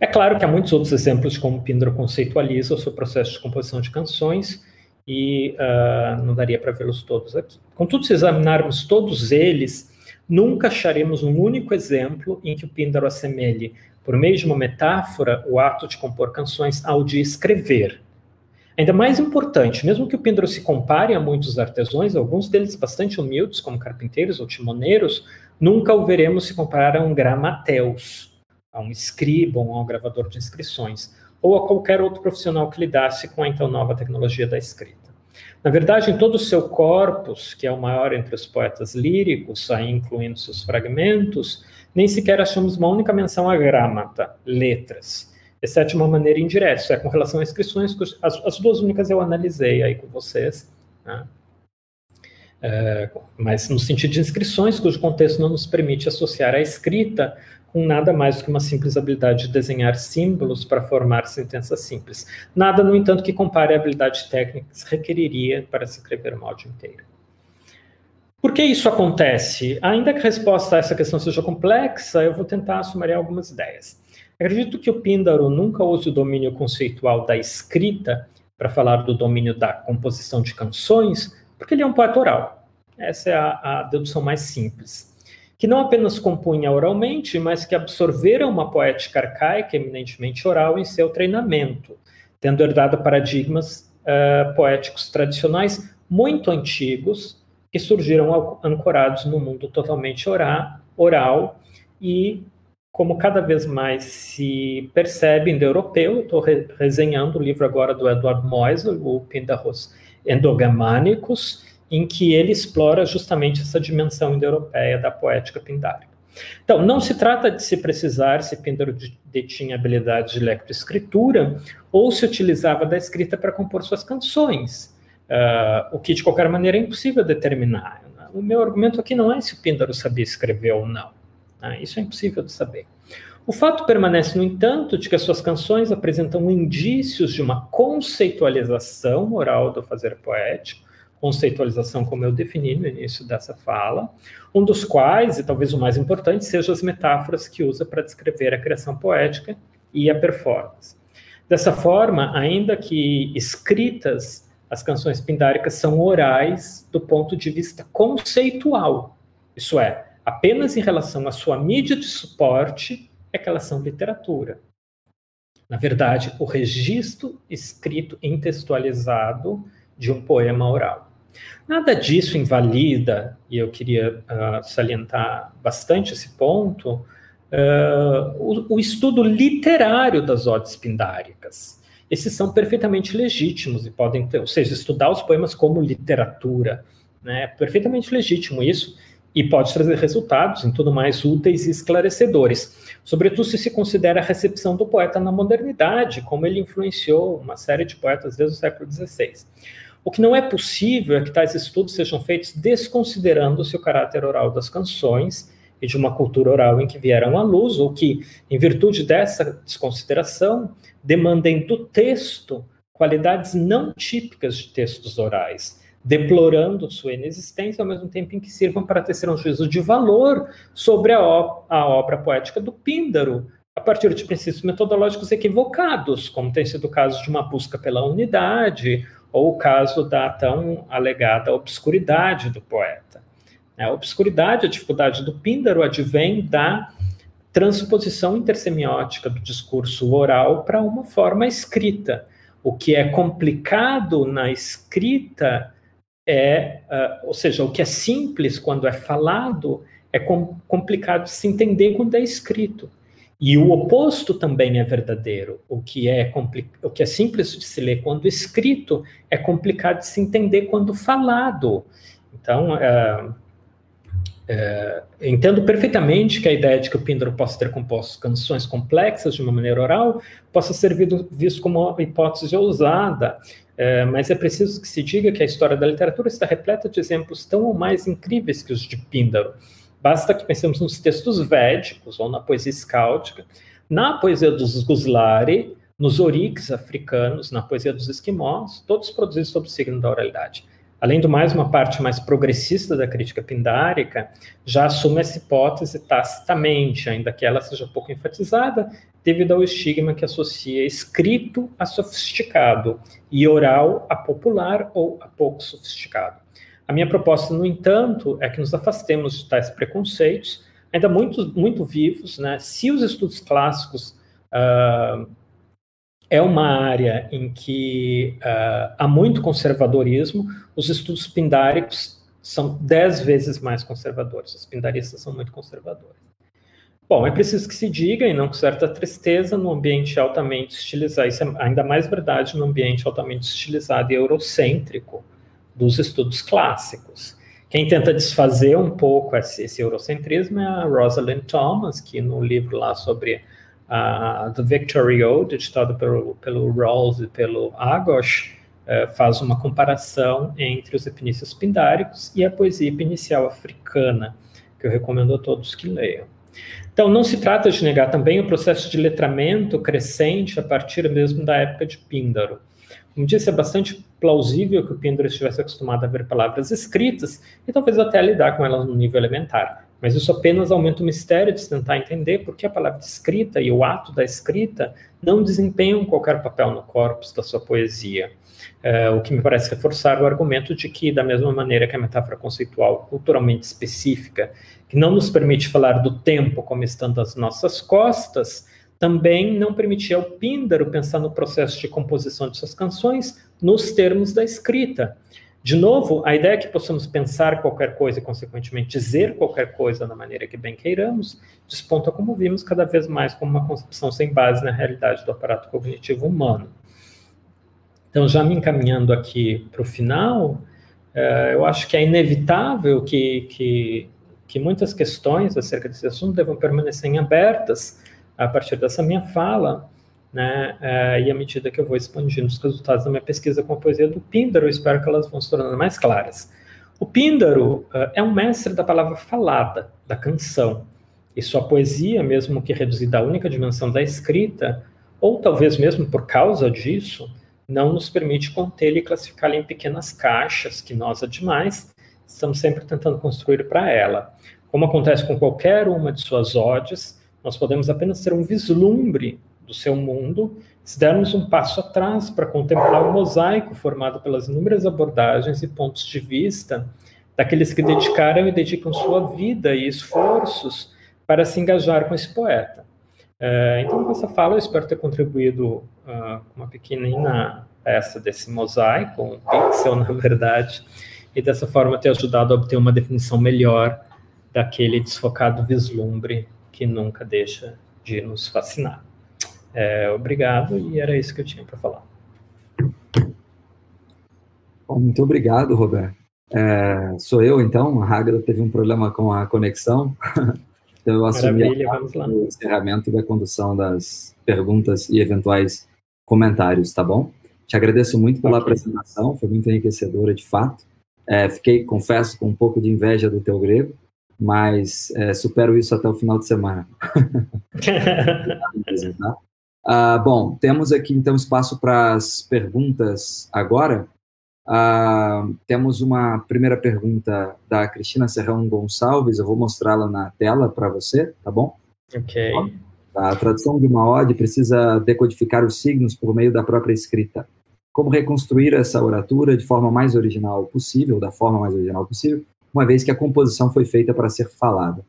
S3: é claro que há muitos outros exemplos como Pindaro conceitualiza o seu processo de composição de canções, e uh, não daria para vê-los todos aqui. Contudo, se examinarmos todos eles, nunca acharemos um único exemplo em que o Píndaro assemelhe, por meio de uma metáfora, o ato de compor canções ao de escrever, Ainda mais importante, mesmo que o Pindaro se compare a muitos artesãos, alguns deles bastante humildes, como carpinteiros ou timoneiros, nunca o veremos se comparar a um gramateus, a um escriba ou a um gravador de inscrições, ou a qualquer outro profissional que lidasse com a então nova tecnologia da escrita. Na verdade, em todo o seu corpus, que é o maior entre os poetas líricos, aí incluindo seus fragmentos, nem sequer achamos uma única menção à gramata, letras, exceto de uma maneira indireta, isso é com relação a inscrições, as, as duas únicas eu analisei aí com vocês, né? é, mas no sentido de inscrições, cujo contexto não nos permite associar a escrita com nada mais do que uma simples habilidade de desenhar símbolos para formar sentenças simples. Nada, no entanto, que compare a habilidade técnica que se requeriria para se escrever uma áudio inteira. Por que isso acontece? Ainda que a resposta a essa questão seja complexa, eu vou tentar sumariar algumas ideias. Acredito que o Píndaro nunca use o domínio conceitual da escrita para falar do domínio da composição de canções, porque ele é um poeta oral. Essa é a, a dedução mais simples. Que não apenas compunha oralmente, mas que absorvera uma poética arcaica eminentemente oral em seu treinamento, tendo herdado paradigmas uh, poéticos tradicionais muito antigos que surgiram ancorados no mundo totalmente oral, oral e como cada vez mais se percebe indo-europeu, estou re resenhando o livro agora do Edward Moisel, o Pindarros Endogamânicos, em que ele explora justamente essa dimensão indo-europeia da poética pindárica. Então, não se trata de se precisar se Píndaro detinha habilidade de lectoescritura ou se utilizava da escrita para compor suas canções, uh, o que de qualquer maneira é impossível determinar. O meu argumento aqui não é se o Píndaro sabia escrever ou não. Né? Isso é impossível de saber. O fato permanece, no entanto, de que as suas canções apresentam indícios de uma conceitualização oral do fazer poético, conceitualização como eu defini no início dessa fala, um dos quais, e talvez o mais importante, sejam as metáforas que usa para descrever a criação poética e a performance. Dessa forma, ainda que escritas, as canções pindáricas são orais do ponto de vista conceitual, isso é, apenas em relação à sua mídia de suporte é que elas são literatura. Na verdade, o registro escrito intextualizado de um poema oral. Nada disso invalida, e eu queria uh, salientar bastante esse ponto, uh, o, o, estudo literário das odes pindáricas. Esses são perfeitamente legítimos e podem ter, ou seja, estudar os poemas como literatura, né, é perfeitamente legítimo isso, e pode trazer resultados, em tudo mais, úteis e esclarecedores. Sobretudo se se considera a recepção do poeta na modernidade, como ele influenciou uma série de poetas desde o século XVI. O que não é possível é que tais estudos sejam feitos desconsiderando-se o caráter oral das canções e de uma cultura oral em que vieram à luz, ou que, em virtude dessa desconsideração, demandem do texto qualidades não típicas de textos orais, deplorando sua inexistência, ao mesmo tempo em que sirvam para tecer um juízo de valor sobre a, a obra poética do Píndaro, a partir de princípios metodológicos equivocados, como tem sido o caso de uma busca pela unidade, ou o caso da tão alegada obscuridade do poeta. A obscuridade, a dificuldade do Píndaro advém da transposição intersemiótica do discurso oral para uma forma escrita. O que é complicado na escrita é, uh, ou seja, o que é simples quando é falado é com, complicado de se entender quando é escrito. E o oposto também é verdadeiro. O que é, o que é simples de se ler quando escrito é complicado de se entender quando falado. Então, é, é, entendo perfeitamente que a ideia de que o Píndaro possa ter composto canções complexas de uma maneira oral possa ser visto como uma hipótese ousada, é, mas é preciso que se diga que a história da literatura está repleta de exemplos tão ou mais incríveis que os de Píndaro. Basta que pensemos nos textos védicos ou na poesia escáltica, na poesia dos Guslari, nos oriques africanos, na poesia dos esquimós, todos produzidos sob o signo da oralidade. Além do mais, uma parte mais progressista da crítica pindárica já assume essa hipótese tacitamente, ainda que ela seja pouco enfatizada, devido ao estigma que associa escrito a sofisticado e oral a popular ou a pouco sofisticado. A minha proposta, no entanto, é que nos afastemos de tais preconceitos, ainda muito, muito vivos. Né? Se os estudos clássicos uh, é uma área em que uh, há muito conservadorismo, os estudos pindáricos são dez vezes mais conservadores. Os pindaristas são muito conservadores. Bom, é preciso que se diga, e não com certa tristeza, no ambiente altamente estilizado, isso é ainda mais verdade no ambiente altamente estilizado e eurocêntrico dos estudos clássicos. Quem tenta desfazer um pouco esse, esse eurocentrismo é a Rosalind Thomas, que no livro lá sobre a The Victory Ode, editado pelo, pelo Rawls e pelo Agos, uh, faz uma comparação entre os epinícios pindáricos e a poesia epinicial africana, que eu recomendo a todos que leiam. Então, não se trata de negar também o processo de letramento crescente a partir mesmo da época de Píndaro. Como disse, é bastante plausível que o Píndaro estivesse acostumado a ver palavras escritas e talvez até a lidar com elas no nível elementar. Mas isso apenas aumenta o mistério de se tentar entender por que a palavra escrita e o ato da escrita não desempenham qualquer papel no corpus da sua poesia. É, o que me parece reforçar o argumento de que, da mesma maneira que a metáfora conceitual culturalmente específica, que não nos permite falar do tempo como estando às nossas costas, também não permitia ao Píndaro pensar no processo de composição de suas canções nos termos da escrita. De novo, a ideia é que possamos pensar qualquer coisa e, consequentemente, dizer qualquer coisa da maneira que bem queiramos, desponta, como vimos, cada vez mais como uma concepção sem base na realidade do aparato cognitivo humano. Então, já me encaminhando aqui para o final, uh, eu acho que é inevitável que, que que muitas questões acerca desse assunto devam permanecer abertas a partir dessa minha fala, né? É, e à medida que eu vou expandindo os resultados da minha pesquisa com a poesia do Píndaro, espero que elas vão se tornando mais claras. O Píndaro uh, é um mestre da palavra falada, da canção, e sua poesia, mesmo que reduzida à única dimensão da escrita, ou talvez mesmo por causa disso, não nos permite contê-la e classificá-la em pequenas caixas que nós, ademais, estamos sempre tentando construir para ela. Como acontece com qualquer uma de suas odes, nós podemos apenas ter um vislumbre do seu mundo se dermos um passo atrás para contemplar o mosaico formado pelas inúmeras abordagens e pontos de vista daqueles que dedicaram e dedicam sua vida e esforços para se engajar com esse poeta. É, então, com essa fala, eu espero ter contribuído uh, uma pequenina peça desse mosaico, um pixel, (laughs) na verdade, e dessa forma ter ajudado a obter uma definição melhor daquele desfocado vislumbre que nunca deixa de nos fascinar. É, obrigado, e era isso que eu tinha para falar.
S4: Bom, muito obrigado, Roberto. É, sou eu, então. A Hagra teve um problema com a conexão. (laughs) então, eu assumi o encerramento da condução das perguntas e eventuais comentários, tá bom? Te agradeço muito pela okay. apresentação, foi muito enriquecedora, de fato. É, fiquei, confesso, com um pouco de inveja do teu grego, mas é, supero isso até o final de semana. (laughs) tá? Ah, bom, temos aqui então espaço para as perguntas agora. Ah, temos uma primeira pergunta da Cristina Serrão Gonçalves, eu vou mostrá-la na tela para você, tá bom?
S3: Ok.
S4: A tradução de uma ode precisa decodificar os signos por meio da própria escrita. Como reconstruir essa oratura de forma mais original possível, da forma mais original possível, uma vez que a composição foi feita para ser falada?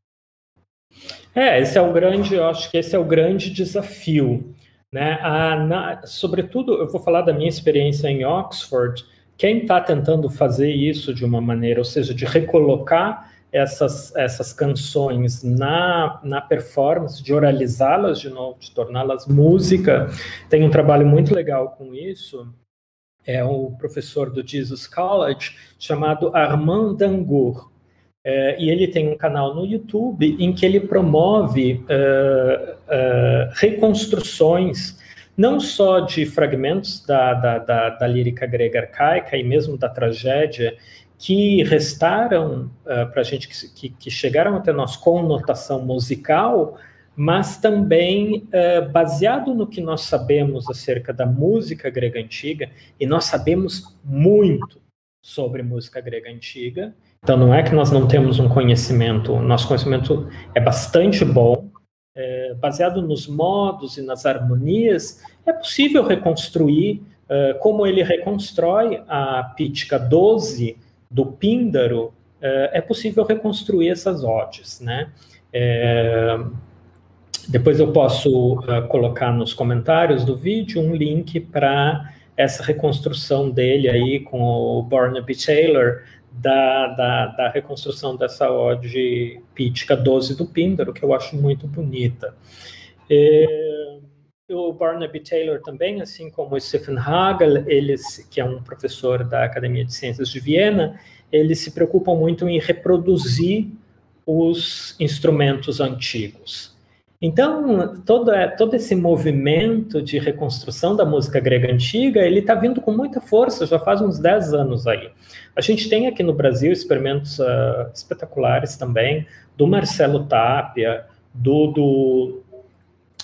S3: É, esse é o grande, eu acho que esse é o grande desafio. Né? A, na, sobretudo, eu vou falar da minha experiência em Oxford. Quem está tentando fazer isso de uma maneira, ou seja, de recolocar essas, essas canções na, na performance, de oralizá-las de novo, de torná-las música, tem um trabalho muito legal com isso. É o professor do Jesus College chamado Armand Dangour. É, e ele tem um canal no YouTube em que ele promove uh, uh, reconstruções, não só de fragmentos da, da, da, da, lírica grega arcaica e mesmo da tragédia, que restaram uh, para a gente, que, que, chegaram até nós com notação musical, mas também baseado no que nós sabemos acerca da música grega antiga, e nós sabemos muito sobre música grega antiga, então, não é que nós não temos um conhecimento, nosso conhecimento é bastante bom, é, baseado nos modos e nas harmonias, é possível reconstruir, é, como ele reconstrói a Pítica 12 do Píndaro, é possível reconstruir essas odes, né? É, depois eu posso uh, colocar nos comentários do vídeo um link para essa reconstrução dele aí com o Barnaby Taylor, da, da, da, reconstrução dessa ode pítica 12 do Píndaro, que eu acho muito bonita. E, o Barnaby Taylor também, assim como o Stephen Hagel, eles, que é um professor da Academia de Ciências de Viena, eles se preocupam muito em reproduzir os instrumentos antigos. Então, todo, todo esse movimento de reconstrução da música grega antiga, ele está vindo com muita força, já faz uns 10 anos aí. A gente tem aqui no Brasil experimentos uh, espetaculares também, do Marcelo Tapia, do, do,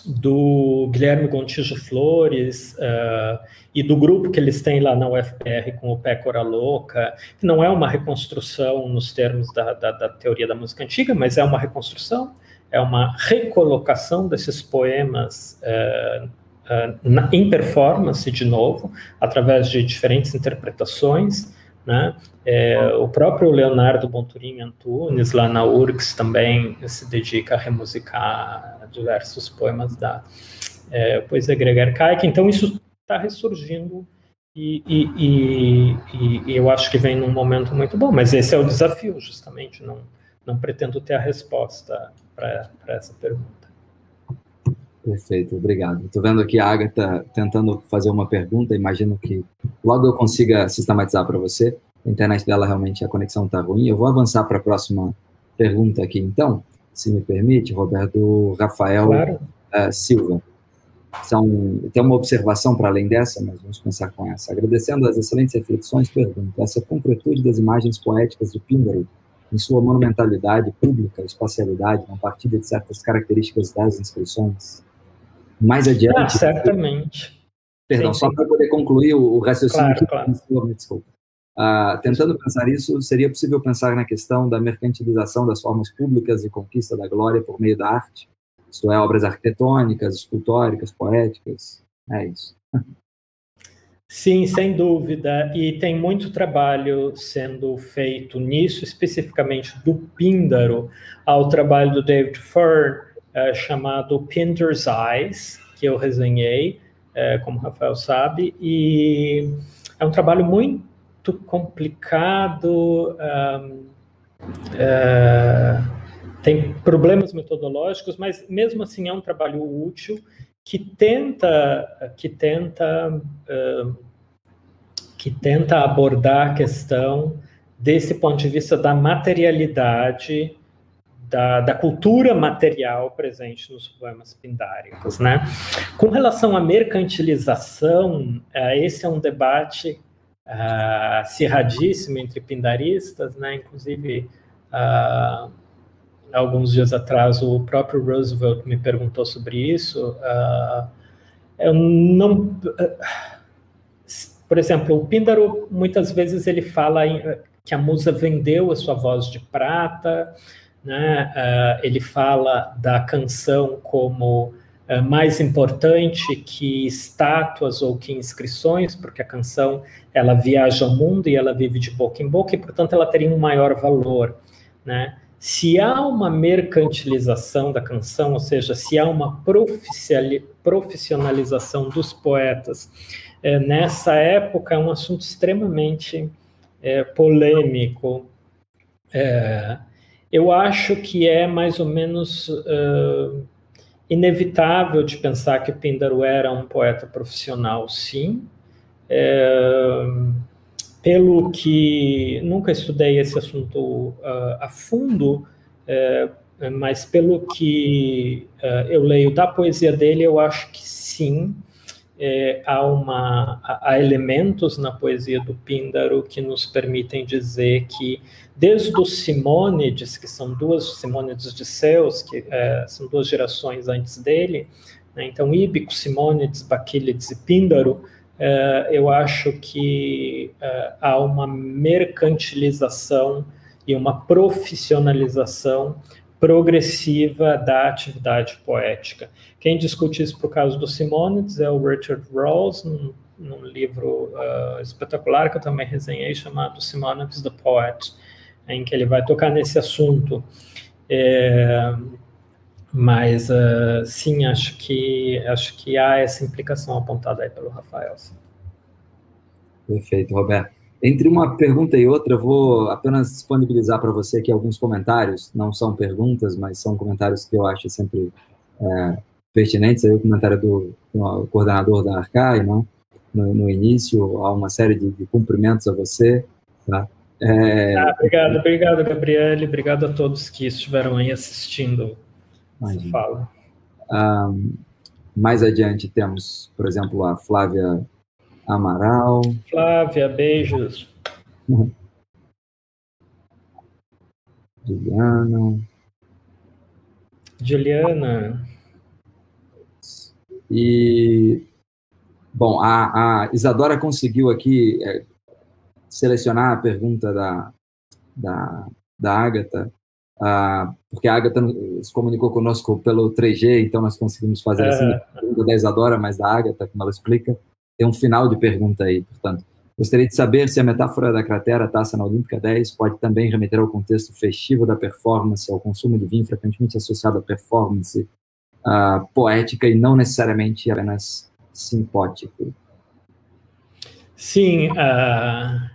S3: do Guilherme Gontijo Flores uh, e do grupo que eles têm lá na UFPR com o Pécora Louca, que não é uma reconstrução nos termos da, da, da teoria da música antiga, mas é uma reconstrução é uma recolocação desses poemas uh, uh, na, em performance de novo, através de diferentes interpretações. Né? É, o próprio Leonardo Bonturim Antunes, lá na URGS, também se dedica a remusicar diversos poemas da é, poesia grega arcaica. Então, isso está ressurgindo e, e, e, e, eu acho que vem num momento muito bom. Mas esse é o desafio, justamente. Não, não pretendo ter a resposta para essa pergunta.
S4: Perfeito, obrigado. Estou vendo aqui a Agatha tentando fazer uma pergunta, imagino que logo eu consiga sistematizar para você. A internet dela realmente, a conexão está ruim. Eu vou avançar para a próxima pergunta aqui, então, se me permite, Roberto Rafael claro. uh, Silva. São, tem uma observação para além dessa, mas vamos começar com essa. Agradecendo as excelentes reflexões, pergunto: essa concretude das imagens poéticas de Píndaro, em sua monumentalidade pública, espacialidade, não partida de certas características das inscrições? Mais adiante. Ah,
S3: certamente.
S4: Perdão, sim, só para poder concluir o, o raciocínio claro, que claro. desculpa. Ah, tentando pensar isso, seria possível pensar na questão da mercantilização das formas públicas e conquista da glória por meio da arte? Isto é, obras arquitetônicas, escultóricas, poéticas? É isso. (laughs)
S3: Sim, sem dúvida. E tem muito trabalho sendo feito nisso, especificamente do Píndaro, ao trabalho do David Fern, é, chamado Pinder's Eyes, que eu resenhei, é, como o Rafael sabe, e é um trabalho muito complicado, um, é, tem problemas metodológicos, mas mesmo assim é um trabalho útil que tenta que tenta uh, que tenta abordar a questão desse ponto de vista da materialidade da, da, cultura material presente nos poemas pindáricos, né? Com relação à mercantilização, uh, esse é um debate uh, entre pindaristas, né? Inclusive, uh, alguns dias atrás, o próprio Roosevelt me perguntou sobre isso. Uh, eu não... por exemplo, o Píndaro, muitas vezes, ele fala em, que a musa vendeu a sua voz de prata, né? ele fala da canção como é, mais importante que estátuas ou que inscrições, porque a canção ela viaja ao mundo e ela vive de boca em boca e, portanto, ela teria um maior valor, né? Se há uma mercantilização da canção, ou seja, se há uma profissionalização dos poetas, é, nessa época é um assunto extremamente é, polêmico. É, eu acho que é mais ou menos inevitável de pensar que Píndaro era um poeta profissional, sim. Pelo que nunca estudei esse assunto uh, a fundo, é, mas pelo que uh, eu leio da poesia dele, eu acho que sim. É, há, uma, há elementos na poesia do Píndaro que nos permitem dizer que desde os Simônides, que são duas Simônides de Ceus, que é, são duas gerações antes dele, né, então Íbico, Simônides, Baquílides e Píndaro, é, eu acho que é, há uma mercantilização e uma profissionalização progressiva da atividade poética. Quem discute isso por causa do Simônides é o Richard Rawls, num, num livro uh, espetacular que eu também resenhei, chamado Simônides the Poet, em que ele vai tocar nesse assunto. É, mas uh, sim, acho que acho que há essa implicação apontada aí pelo Rafael. Sim.
S4: Perfeito, Roberto. Entre uma pergunta e outra, eu vou apenas disponibilizar para você aqui alguns comentários. Não são perguntas, mas são comentários que eu acho sempre é, pertinentes. Aí o comentário do, do coordenador da Arcai, né? no, no início, há uma série de, de cumprimentos a você. Tá?
S3: É... Ah, obrigado, obrigado, Gabriele. Obrigado a todos que estiveram aí assistindo essa fala.
S4: Um, mais adiante temos, por exemplo, a Flávia Amaral.
S3: Flávia, beijos. (laughs)
S4: Juliana.
S3: Juliana.
S4: E, bom, a, a Isadora conseguiu aqui é, selecionar a pergunta da, da, da Agatha, uh, porque a Agatha se comunicou conosco pelo 3G, então nós conseguimos fazer assim, a pergunta da Isadora, mas da Agatha, como ela explica, tem um final de pergunta aí, portanto. Gostaria de saber se a metáfora da cratera Taça na Olímpica 10 pode também remeter ao contexto festivo da performance, ao consumo de vinho frequentemente associado à performance uh, poética e não necessariamente apenas simpótico.
S3: Sim, uh,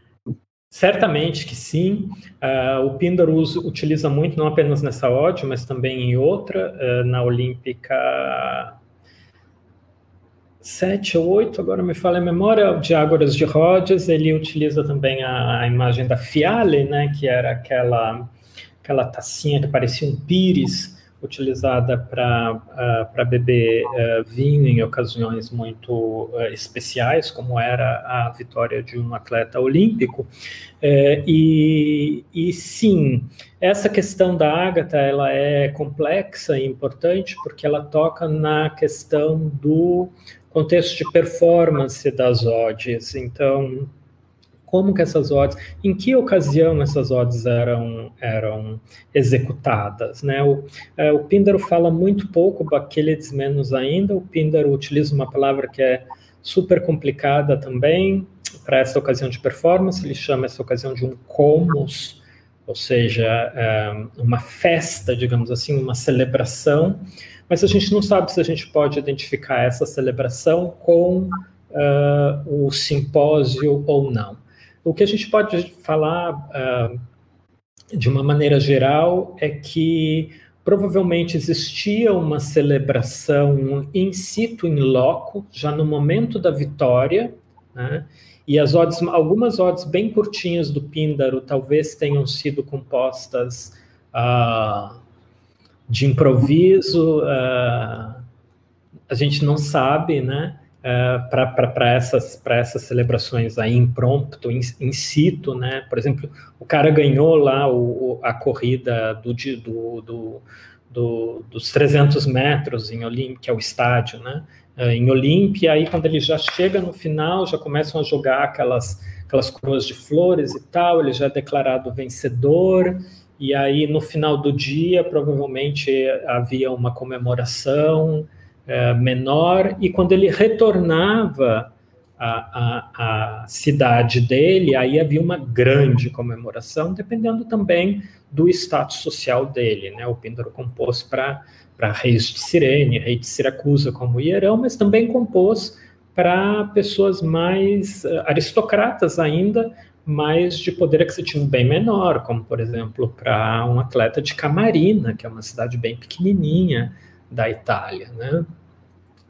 S3: Certamente que sim. Uh, o Píndaro utiliza muito, não apenas nessa ode, mas também em outra, uh, na Olímpica 7 ou 8, agora me fala a memória, de Ágoras de Rhodes, ele utiliza também a, a, imagem da Fiale, né, que era aquela, aquela tacinha que parecia um pires, utilizada para uh, beber uh, vinho em ocasiões muito uh, especiais, como era a vitória de um atleta olímpico. Eh, e, e, sim, essa questão da Ágata ela é complexa e importante porque ela toca na questão do contexto de performance das odds. Então, como que essas odds, em que ocasião essas odds eram, eram executadas, né? O, é, o Píndaro fala muito pouco, Baquelides menos ainda, o Píndaro utiliza uma palavra que é super complicada também para essa ocasião de performance, ele chama essa ocasião de um comos, ou seja, é, uma festa, digamos assim, uma celebração, mas a gente não sabe se a gente pode identificar essa celebração com uh, o simpósio ou não. O que a gente pode falar uh, de uma maneira geral é que provavelmente existia uma celebração in situ, in loco, já no momento da vitória, né? e as odds, algumas odds bem curtinhas do Píndaro talvez tenham sido compostas uh, de improviso, uh, a gente não sabe, né? Uh, para essas, essas celebrações aí impromptu, in, in situ, né? Por exemplo, o cara ganhou lá o, a corrida do, do, do, do, dos 300 metros em Olímpia, que é o estádio, né? Uh, em Olímpia, aí quando ele já chega no final, já começam a jogar aquelas, aquelas coroas de flores e tal, ele já é declarado vencedor, e aí no final do dia provavelmente havia uma comemoração, é, menor, e quando ele retornava à, à, à, cidade dele, aí havia uma grande comemoração, dependendo também do status social dele. Né? O Píndaro compôs para reis de Cirene, rei de Siracusa como Hierão, mas também compôs para pessoas mais uh, aristocratas ainda, mas de poder aquisitivo bem menor, como, por exemplo, para um atleta de Camarina, que é uma cidade bem pequenininha, da Itália, né?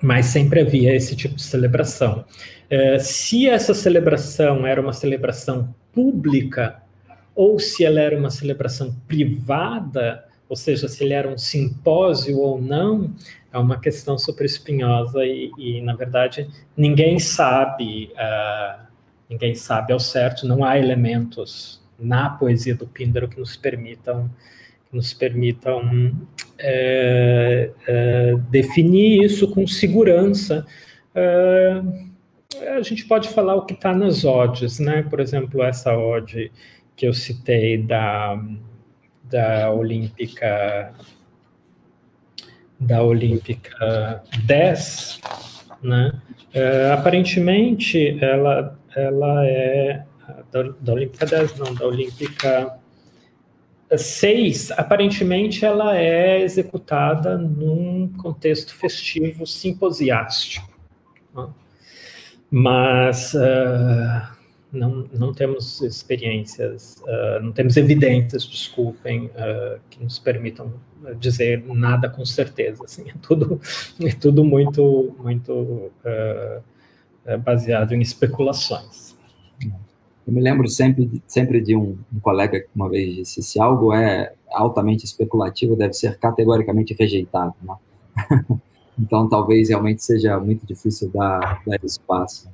S3: Mas sempre havia esse tipo de celebração. É, se essa celebração era uma celebração pública ou se ela era uma celebração privada, ou seja, se ele era um simpósio ou não, é uma questão super espinhosa e, e na verdade, ninguém sabe, uh, ninguém sabe ao certo, não há elementos na poesia do Píndaro que nos permitam nos permitam é, é, definir isso com segurança. É, a gente pode falar o que está nas odds, né? Por exemplo, essa odd que eu citei da, da Olímpica da Olímpica 10, né? É, aparentemente ela ela é da, da Olímpica 10, não, da Olímpica 6, aparentemente, ela é executada num contexto festivo simposiástico. Né? Mas uh, não, não temos experiências, uh, não temos evidências, desculpem, uh, que nos permitam dizer nada com certeza. Assim, é, tudo, é tudo muito, muito baseado em especulações.
S4: Eu me lembro sempre, sempre de um, um, colega que uma vez disse: se algo é altamente especulativo, deve ser categoricamente rejeitado. Né? (laughs) então, talvez realmente seja muito difícil dar, dar espaço.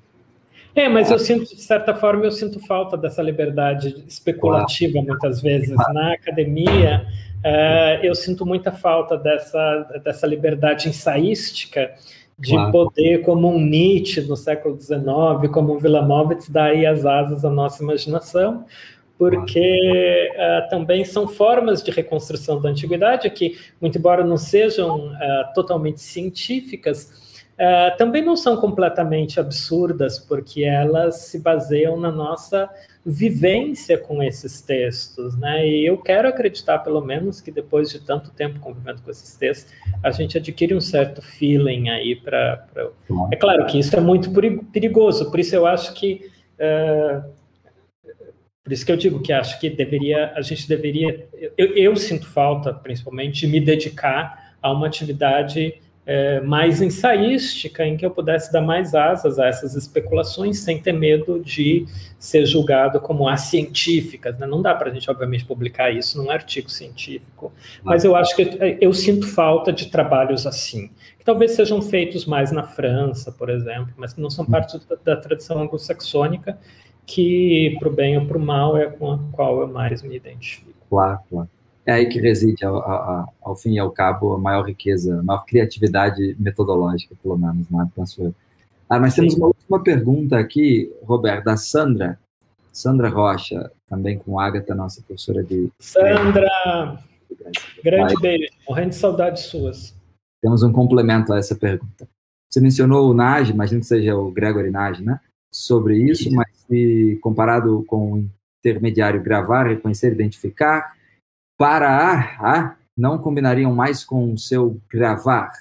S3: É, mas eu sinto, de certa forma, eu sinto falta dessa liberdade especulativa claro. muitas vezes. Na academia, uh, eu sinto muita falta dessa, dessa liberdade ensaística de claro. poder, como um Nietzsche no século XIX, como um Wilamowitz, dar aí as asas à nossa imaginação, porque uh, também são formas de reconstrução da antiguidade que, muito embora não sejam uh, totalmente científicas, uh, também não são completamente absurdas, porque elas se baseiam na nossa vivência com esses textos, né? E eu quero acreditar, pelo menos, que depois de tanto tempo convivendo com esses textos, a gente adquire um certo feeling aí para. Pra... É claro que isso é muito perigoso, por isso eu acho que. Uh, por isso que eu digo que acho que deveria, a gente deveria. Eu, eu sinto falta, principalmente, de me dedicar a uma atividade é, mais ensaística, em que eu pudesse dar mais asas a essas especulações sem ter medo de ser julgado como as científicas. Né? Não dá para a gente, obviamente, publicar isso num artigo científico, mas eu acho que eu, eu sinto falta de trabalhos assim, que talvez sejam feitos mais na França, por exemplo, mas que não são parte da, da tradição anglo-saxônica, que, para o bem ou para o mal, é com a qual eu mais me identifico.
S4: Claro, claro. É aí que reside, ao, ao, ao, fim e ao cabo, a maior riqueza, a maior criatividade metodológica, pelo menos, né? penso eu. Ah, nós temos uma última pergunta aqui, Roberto, da Sandra. Sandra Rocha, também com Agatha, nossa professora de.
S3: Sandra! Grande beijo, morrendo de saudades suas.
S4: Temos um complemento a essa pergunta. Você mencionou o Nage, imagino que seja o Gregory Nage, né? Sobre isso, mas se comparado com o intermediário gravar, reconhecer, identificar, para a, não combinariam mais com o seu gravar?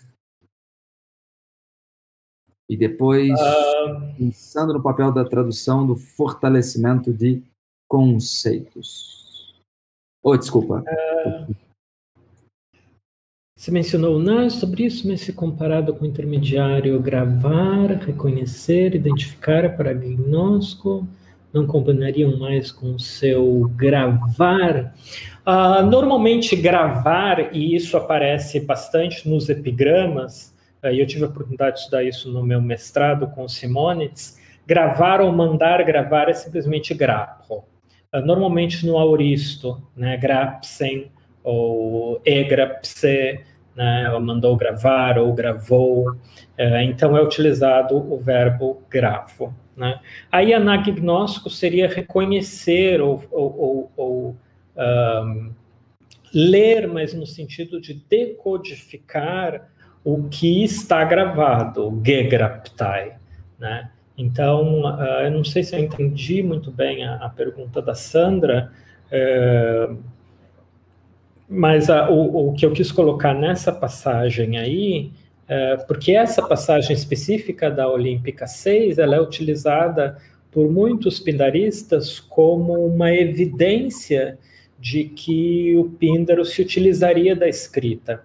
S4: E depois, uh... pensando no papel da tradução do fortalecimento de conceitos. Oh, desculpa. Uh...
S3: Você mencionou não sobre isso, mas se comparado com o intermediário, gravar, reconhecer, identificar para diagnóstico, não combinariam mais com o seu gravar? Uh, normalmente, gravar, e isso aparece bastante nos epigramas, uh, e eu tive a oportunidade de estudar isso no meu mestrado com Simonides, gravar ou mandar gravar é simplesmente grapo. Uh, normalmente no auristo, né, grapsen ou egrapse, né, ou mandou gravar ou gravou, então é utilizado o verbo grafo. Né? Aí anagnóstico seria reconhecer ou, ou, ou, ou um, ler, mas no sentido de decodificar o que está gravado, gegraptai, né? Então, uh, eu não sei se eu entendi muito bem a, a pergunta da Sandra, uh, mas a, o, o, que eu quis colocar nessa passagem aí, uh, porque essa passagem específica da Olímpica 6, ela é utilizada por muitos pindaristas como uma evidência de que o Píndaro se utilizaria da escrita.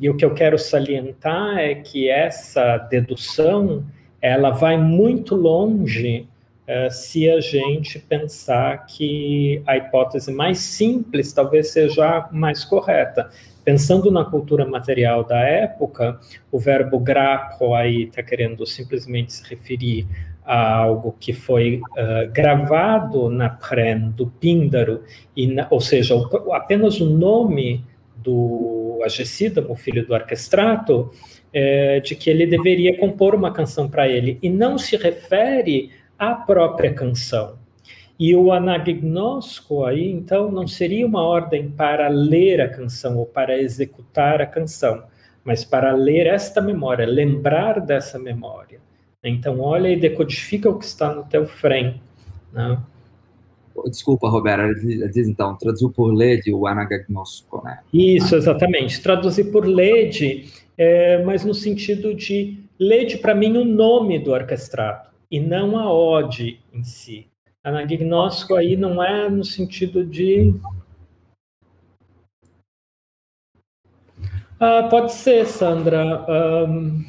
S3: E o que eu quero salientar é que essa dedução ela vai muito longe uh, se a gente pensar que a hipótese mais simples talvez seja a mais correta. Pensando na cultura material da época, o verbo grapo aí está querendo simplesmente se referir algo que foi uh, gravado na pren do Píndaro, e na, ou seja, o, apenas o nome do Agessídamo, filho do Arquestrato, é, de que ele deveria compor uma canção para ele, e não se refere à própria canção. E o anagnosco aí, então, não seria uma ordem para ler a canção ou para executar a canção, mas para ler esta memória, lembrar dessa memória. Então, olha e decodifica o que está no teu frame. Né?
S4: Desculpa, Roberto, diz, então, traduziu por LED o anagnosco, né?
S3: Isso, exatamente. Traduzir por LED, é, mas no sentido de LED, para mim, o nome do orquestrato, e não a ode em si. Anagnóstico aí não é no sentido de. Ah, pode ser, Sandra. Um,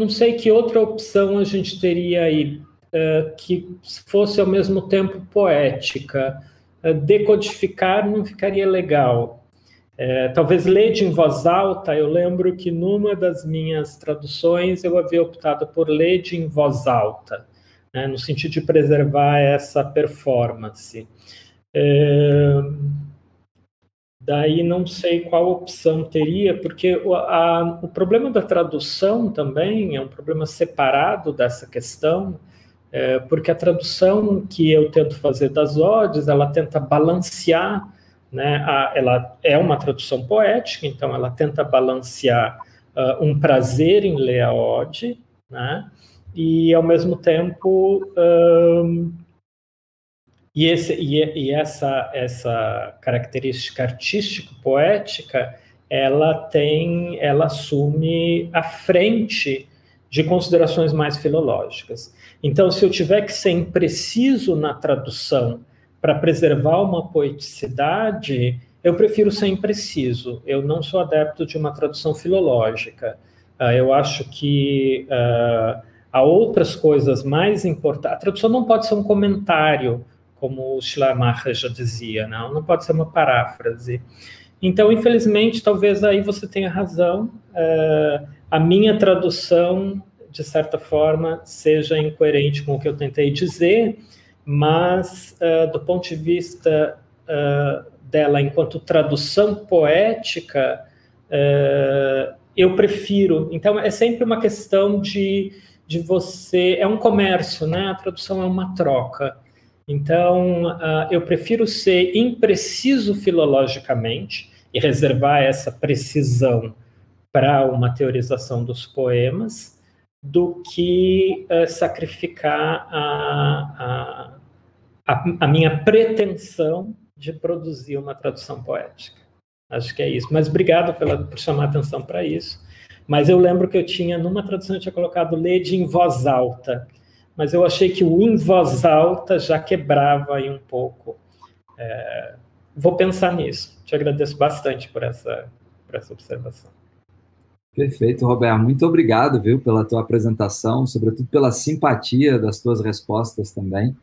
S3: não sei que outra opção a gente teria aí uh, que fosse ao mesmo tempo poética. Uh, decodificar não ficaria legal. Uh, talvez ler de em voz alta. Eu lembro que numa das minhas traduções eu havia optado por ler de em voz alta, né, no sentido de preservar essa performance. Daí não sei qual opção teria, porque o, a, o problema da tradução também é um problema separado dessa questão, é, porque a tradução que eu tento fazer das odes, ela tenta balancear, né, a, ela é uma tradução poética, então ela tenta balancear uh, um prazer em ler a ode, né, e ao mesmo tempo uh, e, esse, e, e essa, essa característica artístico-poética, ela tem, ela assume a frente de considerações mais filológicas. Então, se eu tiver que ser impreciso na tradução para preservar uma poeticidade, eu prefiro ser impreciso. Eu não sou adepto de uma tradução filológica. Uh, eu acho que uh, há outras coisas mais importantes. A tradução não pode ser um comentário, como o Schleiermacher já dizia, não, não pode ser uma paráfrase. Então, infelizmente, talvez aí você tenha razão. Uh, a minha tradução, de certa forma, seja incoerente com o que eu tentei dizer, mas uh, do ponto de vista uh, dela enquanto tradução poética, eu prefiro. Então, é sempre uma questão de, de você. É um comércio, né? A tradução é uma troca. Então, uh, eu prefiro ser impreciso filologicamente e reservar essa precisão para uma teorização dos poemas do que uh, sacrificar a, a, a, a, minha pretensão de produzir uma tradução poética. Acho que é isso. Mas obrigado pela, por chamar atenção para isso. Mas eu lembro que eu tinha, numa tradução, eu tinha colocado lede em voz alta mas eu achei que o em voz alta já quebrava aí um pouco. É, vou pensar nisso. Te agradeço bastante por essa, por essa observação.
S4: Perfeito, Roberto. Muito obrigado, viu, pela tua apresentação, sobretudo pela simpatia das tuas respostas também.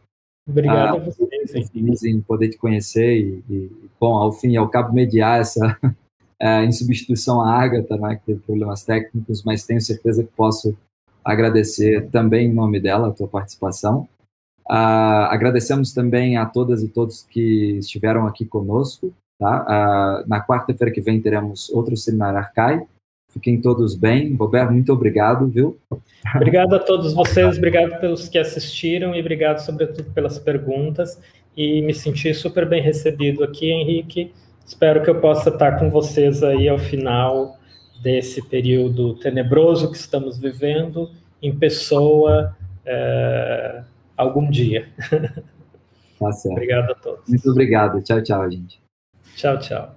S3: Obrigado ah, a vocês.
S4: Feliz em poder te conhecer e, e, bom, ao fim e ao cabo, mediar essa, (laughs) é, em substituição à Agatha, né, que teve problemas técnicos, mas tenho certeza que posso agradecer também em nome dela a tua participação. Uh, agradecemos também a todas e todos que estiveram aqui conosco. Tá? Uh, na quarta-feira que vem teremos outro seminário Arcai. Fiquem todos bem. Roberto, muito obrigado, viu?
S3: Obrigado a todos vocês, obrigado pelos que assistiram e obrigado, sobretudo, pelas perguntas. E me senti super bem recebido aqui, Henrique. Espero que eu possa estar com vocês aí ao final desse período tenebroso que estamos vivendo em pessoa é, algum dia.
S4: Tá certo.
S3: obrigado a todos.
S4: Muito obrigado. Tchau, tchau, gente.
S3: Tchau, tchau.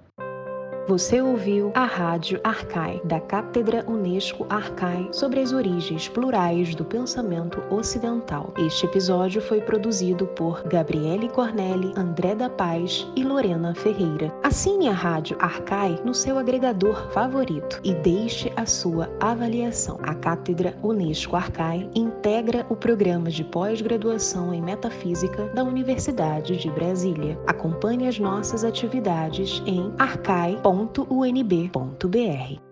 S1: Você ouviu a Rádio Arcai, da Cátedra Unesco Arcai, sobre as origens plurais do pensamento ocidental. Este episódio foi produzido por Gabriele Cornelli, André da Paz e Lorena Ferreira. Assine a Rádio Arcai no seu agregador favorito e deixe a sua avaliação. A Cátedra Unesco Arcai integra o programa de pós-graduação em Metafísica da Universidade de Brasília. Acompanhe as nossas atividades em arcai.com www.unb.br.